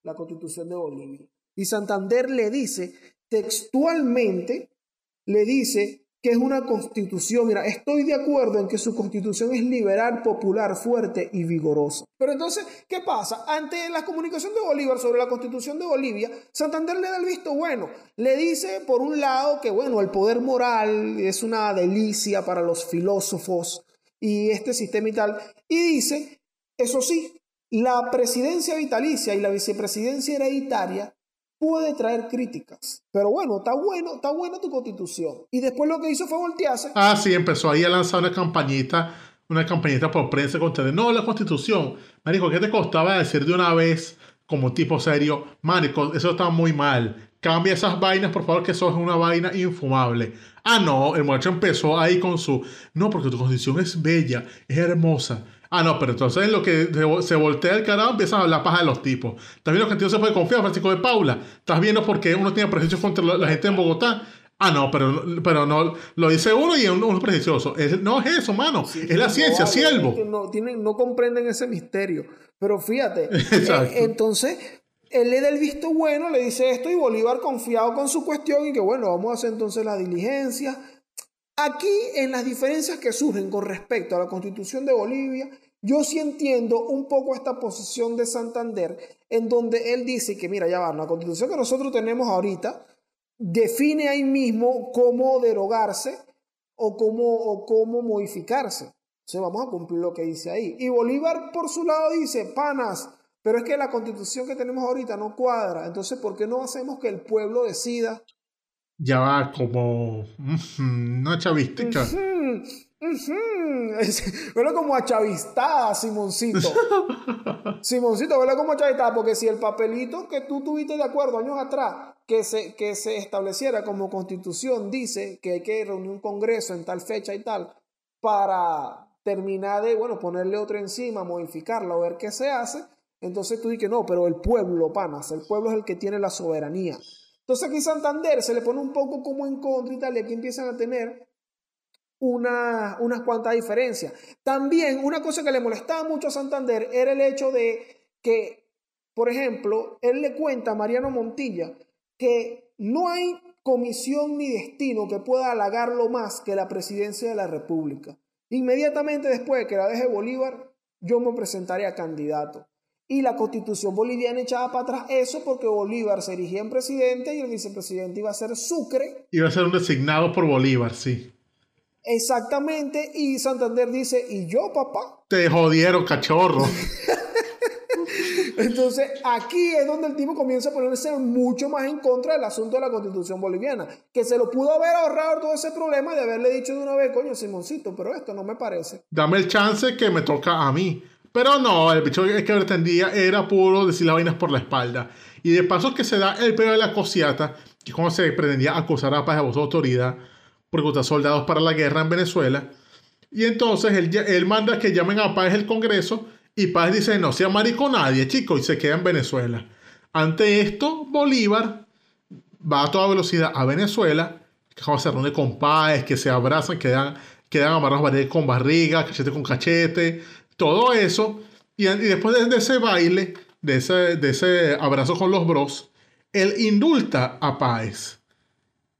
La constitución de Bolivia. Y Santander le dice, textualmente, le dice, que es una constitución. Mira, estoy de acuerdo en que su constitución es liberal, popular, fuerte y vigorosa. Pero entonces, ¿qué pasa? Ante la comunicación de Bolívar sobre la constitución de Bolivia, Santander le da el visto bueno. Le dice, por un lado, que bueno, el poder moral es una delicia para los filósofos y este sistema y tal. Y dice, eso sí, la presidencia vitalicia y la vicepresidencia hereditaria puede traer críticas. Pero bueno, está bueno, está buena tu constitución. Y después lo que hizo fue voltearse. Ah, sí, empezó ahí a lanzar una campañita, una campañita por prensa contra no, la constitución. Marico, ¿qué te costaba decir de una vez como tipo serio? Marico, eso está muy mal. Cambia esas vainas, por favor, que eso es una vaina infumable. Ah, no, el muchacho empezó ahí con su... No, porque tu constitución es bella, es hermosa. Ah, no, pero entonces en lo que se, voltea el carajo empiezan a hablar paja de los tipos. También lo que no se puede confiar, Francisco de Paula. Estás viendo por qué uno tiene prejuicios contra la, gente en Bogotá. Ah, no, pero, pero no, lo dice uno y uno es prejuicioso. no es eso, mano. es la ciencia, siervo. No, tienen, no comprenden ese misterio. Pero fíjate, [laughs] eh, entonces él le da el visto bueno, le dice esto y Bolívar confiado con su cuestión y que bueno, vamos a hacer entonces la diligencia. Aquí en las diferencias que surgen con respecto a la constitución de Bolivia, yo sí entiendo un poco esta posición de Santander, en donde él dice que, mira, ya va, la constitución que nosotros tenemos ahorita define ahí mismo cómo derogarse o cómo, o cómo modificarse. Entonces vamos a cumplir lo que dice ahí. Y Bolívar, por su lado, dice, panas, pero es que la constitución que tenemos ahorita no cuadra. Entonces, ¿por qué no hacemos que el pueblo decida Ya va como. Una chavistica. Huele como a chavistada, Simoncito. [laughs] Simoncito, huele como a chavistada, porque si el papelito que tú tuviste de acuerdo años atrás, que se, que se estableciera como constitución, dice que hay que reunir un congreso en tal fecha y tal, para terminar de, bueno, ponerle otro encima, modificarlo, ver qué se hace, entonces tú dices, no, pero el pueblo, panas, el pueblo es el que tiene la soberanía. Entonces aquí Santander se le pone un poco como en contra y tal, y aquí empiezan a tener una, unas cuantas diferencias. También una cosa que le molestaba mucho a Santander era el hecho de que, por ejemplo, él le cuenta a Mariano Montilla que no hay comisión ni destino que pueda halagarlo más que la presidencia de la República. Inmediatamente después de que la deje Bolívar, yo me presentaré a candidato. Y la constitución boliviana echaba para atrás eso porque Bolívar se erigía en presidente y el vicepresidente iba a ser Sucre. Iba a ser un designado por Bolívar, sí. Exactamente, y Santander dice, ¿y yo, papá? Te jodieron, cachorro. [laughs] Entonces, aquí es donde el tipo comienza a ponerse mucho más en contra del asunto de la constitución boliviana, que se lo pudo haber ahorrado todo ese problema de haberle dicho de una vez, coño, Simoncito, pero esto no me parece. Dame el chance que me toca a mí. Pero no, el bicho que pretendía era puro decir las vainas por la espalda. Y de paso que se da el peor de la cosiata, que es como se pretendía acusar a Paz de autoridad por reclutar soldados para la guerra en Venezuela. Y entonces él, él manda que llamen a Paz el Congreso y Paz dice, no sea marico nadie, chico, y se queda en Venezuela. Ante esto, Bolívar va a toda velocidad a Venezuela, que se reúne con Páez, que se abrazan, quedan, quedan amarrados con barriga, cachete con cachete, todo eso. Y, después de, ese baile, de ese, de ese abrazo con los bros, él indulta a Páez.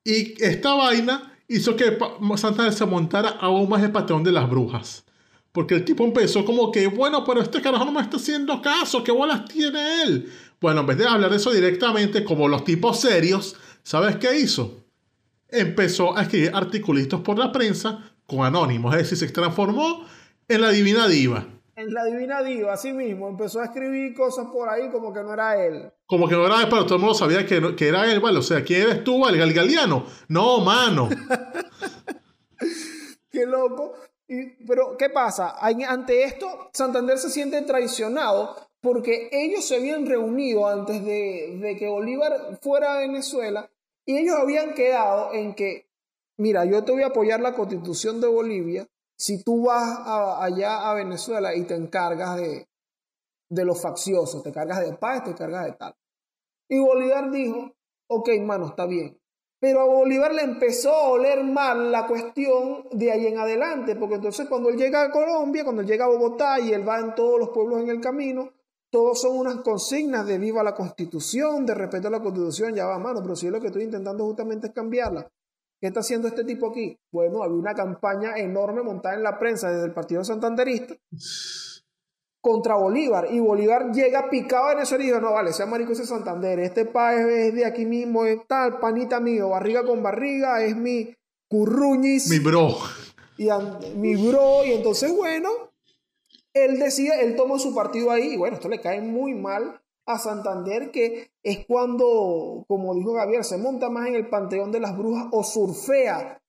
Y esta vaina hizo que Santana se montara aún más el patrón de las brujas. Porque el tipo empezó como que, bueno, pero este carajo no me está haciendo caso, ¿qué bolas tiene él? Bueno, en vez de hablar de eso directamente, como los tipos serios, ¿sabes qué hizo? Empezó a escribir articulitos por la prensa con anónimos, es decir, se transformó en la divina diva. En la divina diva, así mismo, empezó a escribir cosas por ahí como que no era él. Como que no era él, pero todo el mundo sabía que, que era él, bueno, o sea, ¿quién eres tú, el galgaliano? No, mano. [laughs] Qué loco pero, ¿qué pasa? Ante esto, Santander se siente traicionado porque ellos se habían reunido antes de, que Bolívar fuera a Venezuela y ellos habían quedado en que, mira, yo te voy a apoyar la constitución de Bolivia si tú vas allá a Venezuela y te encargas de, de los facciosos, te cargas de paz, te cargas de tal. Y Bolívar dijo, ok, mano, está bien, pero a Bolívar le empezó a oler mal la cuestión de ahí en adelante, porque entonces cuando él llega a Colombia, cuando él llega a Bogotá y él va en todos los pueblos en el camino, todos son unas consignas de viva la constitución, de respeto a la constitución, ya va, mano, pero si yo lo que estoy intentando justamente es cambiarla. ¿Qué está haciendo este tipo aquí? Bueno, había una campaña enorme montada en la prensa desde el Partido Santanderista contra Bolívar. Y Bolívar llega picado a Venezuela y dice, no, vale, sea marico ese Santander, este país es de aquí mismo, es tal, panita mío, barriga con barriga, es mi curruñis. Mi bro. Y mi bro, y entonces, bueno, él decía, él tomó su partido ahí, y bueno, esto le cae muy mal a Santander, que es cuando, como dijo Gabriel, se monta más en el Panteón de las Brujas o surfea,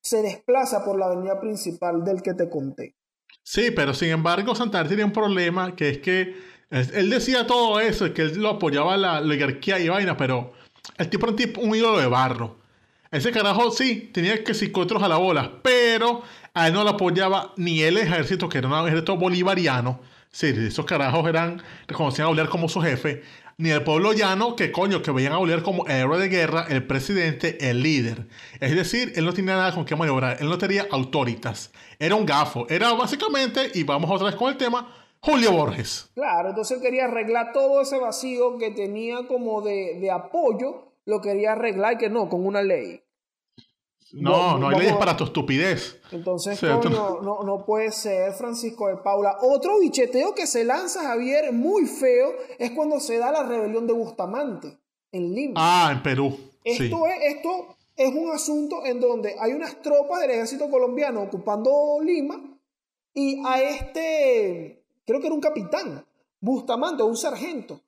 se desplaza por la avenida principal del que te conté. Sí, pero sin embargo, Santander tenía un problema que es que él, decía todo eso, que él lo apoyaba la oligarquía y vaina, pero el tipo era un tipo, un ídolo de barro. Ese carajo sí, tenía que psicotros a la bola, pero a él no lo apoyaba ni el ejército, que era un ejército bolivariano. Sí, esos carajos eran, reconocían a Bolívar como su jefe ni el pueblo llano, que coño, que veían a Bolívar como héroe de guerra, el presidente, el líder. Es decir, él no tenía nada con qué maniobrar, él no tenía autoritas. Era un gafo, era básicamente, y vamos otra vez con el tema, Julio Borges. Claro, entonces él quería arreglar todo ese vacío que tenía como de, de apoyo, lo quería arreglar y que no, con una ley. No, no hay leyes para tu estupidez. Entonces, no, no, puede ser Francisco de Paula. Otro bicheteo que se lanza, Javier, muy feo, es cuando se da la rebelión de Bustamante en Lima. Ah, en Perú. Esto, es, esto es un asunto en donde hay unas tropas del ejército colombiano ocupando Lima y a este, creo que era un capitán, Bustamante, un sargento,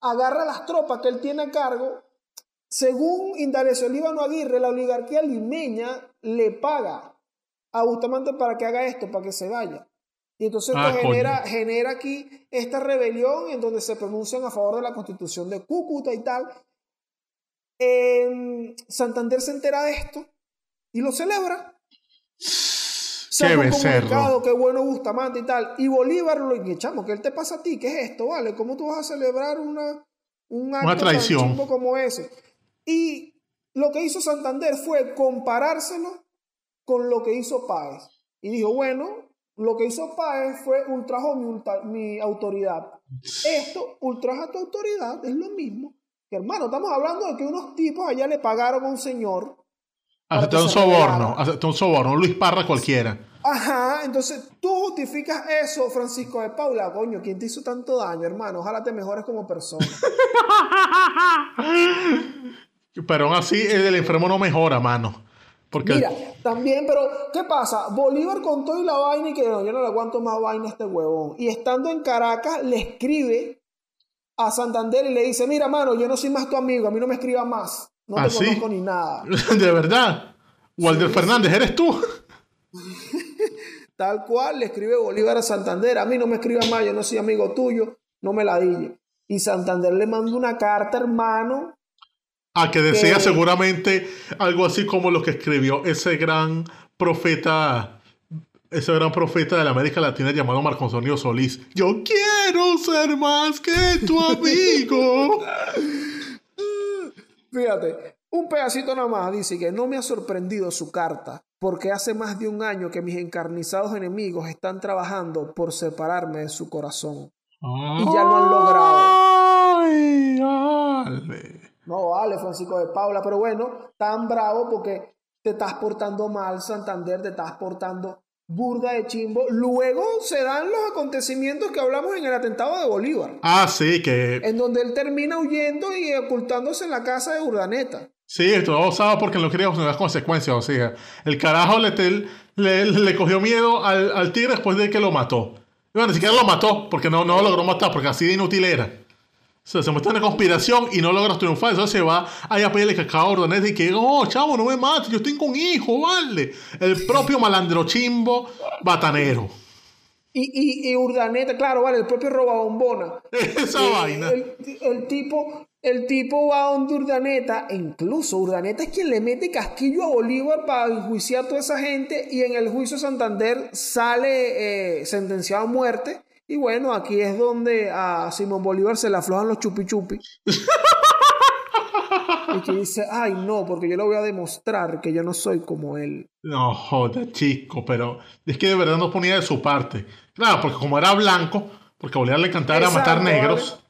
agarra las tropas que él tiene a cargo según Indalecio Líbano Aguirre, la oligarquía limeña le paga a Bustamante para que haga esto, para que se vaya. Y entonces Ah, esto genera, aquí esta rebelión en donde se pronuncian a favor de la constitución de Cúcuta y tal. Santander se entera de esto y lo celebra. Qué becerro. qué bueno Bustamante y tal. Y Bolívar lo y chamo, ¿qué te pasa a ti? ¿Qué es esto? ¿Vale? ¿Cómo tú vas a celebrar una, un acto tan traición. como ese? Y lo que hizo Santander fue comparárselo con lo que hizo Páez. Y dijo, bueno, lo que hizo Páez fue ultrajó mi, ulta- mi autoridad. Esto, ultraja tu autoridad, es lo mismo. Que hermano, estamos hablando de que unos tipos allá le pagaron a un señor. Aceptó un soborno, aceptó un soborno, Luis Parra cualquiera. Ajá, entonces tú justificas eso, Francisco de Paula, coño, ¿quién te hizo tanto daño, hermano? Ojalá te mejores como persona. [laughs] Pero aún así, el enfermo no mejora, mano. Porque Mira, también, pero ¿qué pasa? Bolívar contó y la vaina y que no, yo no le aguanto más vaina a este huevón. Y estando en Caracas, le escribe a Santander y le dice, mira, mano, yo no soy más tu amigo, a mí no me escriba más. No te ¿Ah, sí? conozco ni nada. [laughs] de verdad, Walter Fernández, ¿eres tú? [laughs] Tal cual le escribe Bolívar a Santander, a mí no me escriba más, yo no soy amigo tuyo, no me la dille. Y Santander le manda una carta, hermano, A que decía Que- seguramente algo así como lo que escribió ese gran profeta, ese gran profeta de la América Latina llamado Marco Antonio Solís. Yo quiero ser más que tu amigo. [laughs] Fíjate, un pedacito nada más dice que no me ha sorprendido su carta, porque hace más de un año que mis encarnizados enemigos están trabajando por separarme de su corazón. y ya lo han logrado. Ay. No vale, Francisco de Paula, pero bueno, tan bravo porque te estás portando mal, Santander, te estás portando burda de chimbo. Luego se dan los acontecimientos que hablamos en el atentado de Bolívar, Ah, sí, que en donde él termina huyendo y ocultándose en la casa de Urdaneta. Sí, esto sabe porque no quería las consecuencias. O sea, el carajo le, le, le cogió miedo al, al tigre después de que lo mató. Bueno, ni siquiera lo mató, porque no, no lo logró matar, porque así de inútil era. O sea, se en una conspiración y no logra triunfar. Entonces se va ahí a pedirle cacao a Ordaneta y que, oh, chavo, no me mates, yo estoy con hijo, vale. El propio malandro chimbo batanero. Y, y, y Urdaneta, claro, vale, el propio robabombona. Esa Eh, vaina. El, el tipo, el tipo va donde Urdaneta, e incluso Urdaneta es quien le mete casquillo a Bolívar para enjuiciar a toda esa gente y en el juicio Santander sale eh, sentenciado a muerte. Y bueno, aquí es donde a Simón Bolívar se le aflojan los chupi chupi. [laughs] y que dice, ay no, porque yo le voy a demostrar que yo no soy como él. No, joda, chico, pero es que de verdad no ponía de su parte. Claro, porque como era blanco, porque a Bolívar le encantaba era matar Exacto, negros. vale.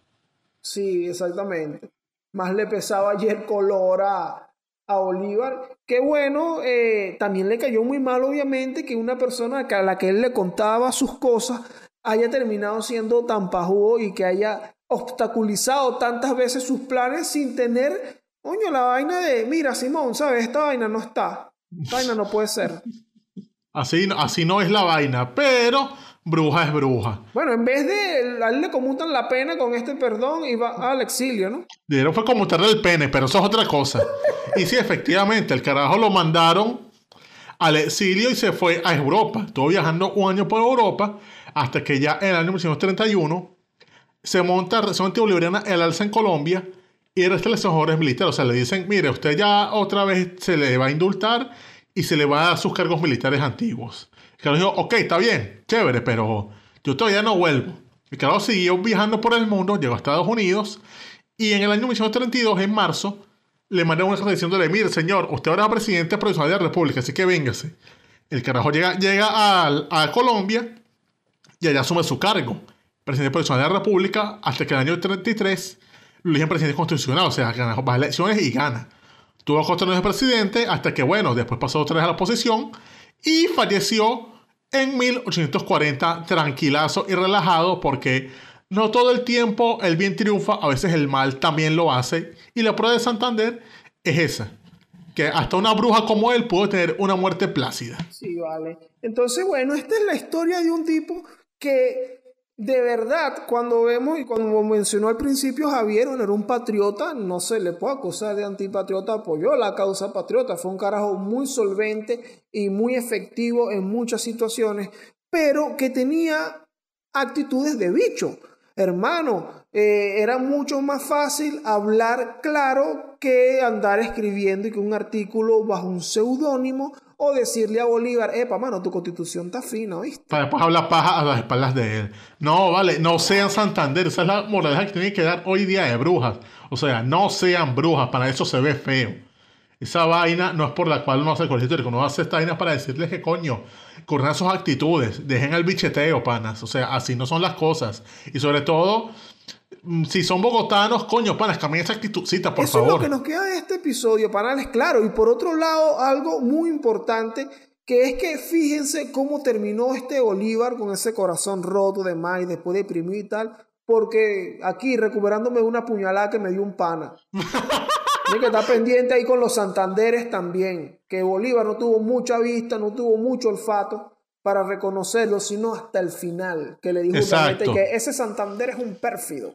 Sí, exactamente. Más le pesaba ayer color a, a Bolívar. Que bueno, eh, también le cayó muy mal, obviamente, que una persona a la que él le contaba sus cosas haya terminado siendo tan pajudo y que haya obstaculizado tantas veces sus planes sin tener, coño, la vaina de, mira, Simón, ¿sabes? Esta vaina no está. Esta vaina no puede ser. Así, así no es la vaina, pero bruja es bruja. Bueno, en vez de, a él le conmutan la pena con este perdón y va al exilio, ¿no? Dieron fue como mutarle el pene, pero eso es otra cosa. Y sí, efectivamente, el carajo lo mandaron al exilio y se fue a Europa. Estuvo viajando un año por Europa hasta que ya en el año 1931 se monta Revolución Bolivariana el alza en Colombia y resta los mejores militares. O sea, le dicen, mire, usted ya otra vez se le va a indultar y se le va a dar sus cargos militares antiguos. El carajo dijo, ok, está bien, chévere, pero yo todavía no vuelvo. El carajo siguió viajando por el mundo, llegó a Estados Unidos y en el año 1932, en marzo, le mandaron una carta diciéndole, mire, señor, usted ahora es presidente provisional de la República, así que véngase. El carajo llega, llega a Colombia y allá asume su cargo. Presidente provisional de la República hasta que en el año 33 lo eligen presidente constitucional, o sea, gana a elecciones y gana. Tuvo cuatro años de presidente hasta que, bueno, después pasó otra vez a la oposición y falleció en 1840 tranquilazo y relajado porque no todo el tiempo el bien triunfa, a veces el mal también lo hace. Y la prueba de Santander es esa, que hasta una bruja como él pudo tener una muerte plácida. Sí, vale. Entonces, bueno, esta es la historia de un tipo que de verdad, cuando vemos y cuando mencionó al principio Javier, era un patriota, no se le puede acusar de antipatriota, apoyó la causa patriota, fue un carajo muy solvente y muy efectivo en muchas situaciones, pero que tenía actitudes de bicho. Hermano, eh, era mucho más fácil hablar claro que andar escribiendo y que un artículo bajo un seudónimo o decirle a Bolívar, epa, mano, tu constitución está fina, ¿viste? Para después hablar paja a las espaldas de él. No, vale, no sean Santander. Esa es la moraleja que tiene que dar hoy día de brujas. O sea, no sean brujas, para eso se ve feo. Esa vaina no es por la cual uno hace el colegio histórico, uno hace esta vaina para decirles que coño, corran sus actitudes, dejen el bicheteo, panas. O sea, así no son las cosas. Y sobre todo, si son bogotanos, coño, panas, cambien esa actitudcita, por Eso favor. es lo que nos queda de este episodio, panales, claro. Y por otro lado, algo muy importante, que es que fíjense cómo terminó este Bolívar con ese corazón roto de más después de imprimir y tal. Porque aquí, recuperándome de una puñalada que me dio un pana. [laughs] Tiene que estar pendiente ahí con los Santanderes también. Que Bolívar no tuvo mucha vista, no tuvo mucho olfato para reconocerlo, sino hasta el final. Que le dijo que ese Santander es un pérfido.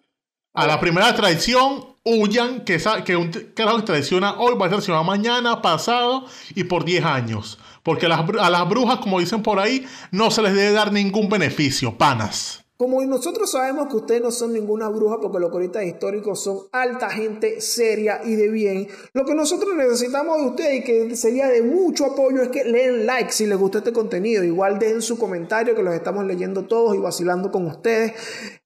A la primera traición, huyan, que, que un carajo que traiciona hoy va a traicionar mañana, pasado y por 10 años. Porque a las, a las brujas, como dicen por ahí, no se les debe dar ningún beneficio, panas. Como nosotros sabemos que ustedes no son ninguna bruja porque los coristas históricos son alta gente seria y de bien, lo que nosotros necesitamos de ustedes y que sería de mucho apoyo es que leen like si les gusta este contenido. Igual dejen su comentario que los estamos leyendo todos y vacilando con ustedes.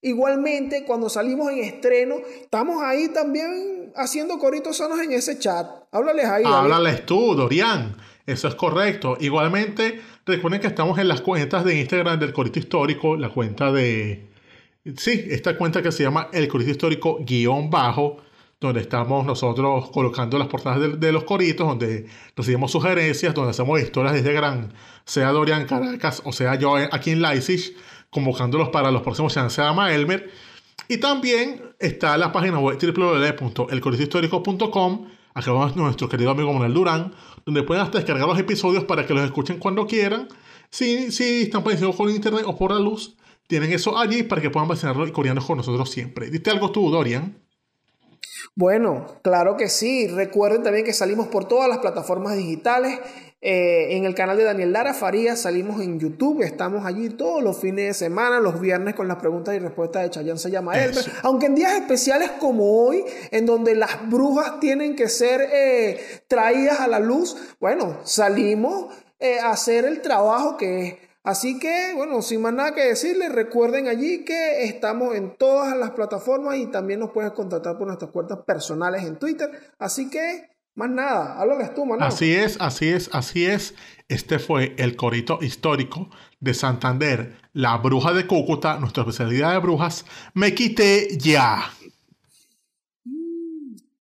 Igualmente, cuando salimos en estreno, estamos ahí también haciendo coritos sanos en ese chat. Háblales ahí. Háblales tú, Dorian. Eso es correcto. Igualmente, recuerden que estamos en las cuentas de Instagram del Corito Histórico, la cuenta de... Sí, esta cuenta que se llama El Corito Histórico guion bajo, donde estamos nosotros colocando las portadas de, los coritos, donde recibimos sugerencias, donde hacemos historias desde Gran, sea Dorian Caracas o sea yo aquí en Leipzig, convocándolos para los próximos sean se llama Elmer. Y también está la página web www.elcoritohistórico.com. Va nuestro querido amigo Manuel Durán, donde pueden hasta descargar los episodios para que los escuchen cuando quieran. Si, si están padeciendo por internet o por la luz, tienen eso allí para que puedan vacinarlo y coreanos con nosotros siempre. ¿Diste algo tú, Dorian? Bueno, claro que sí. Recuerden también que salimos por todas las plataformas digitales. Eh, en el canal de Daniel Lara Farías salimos en YouTube. Estamos allí todos los fines de semana, los viernes con las preguntas y respuestas de Chayanne se llama. Eso. Aunque en días especiales como hoy, en donde las brujas tienen que ser eh, traídas a la luz, bueno, salimos eh, a hacer el trabajo que es. Así que, bueno, sin más nada que decirles, recuerden allí que estamos en todas las plataformas y también nos puedes contactar por nuestras cuentas personales en Twitter. Así que, más nada, háblales tú, Manuel. Así es, así es, así es. Este fue el corito histórico de Santander, la bruja de Cúcuta, nuestra especialidad de brujas. Me quité ya.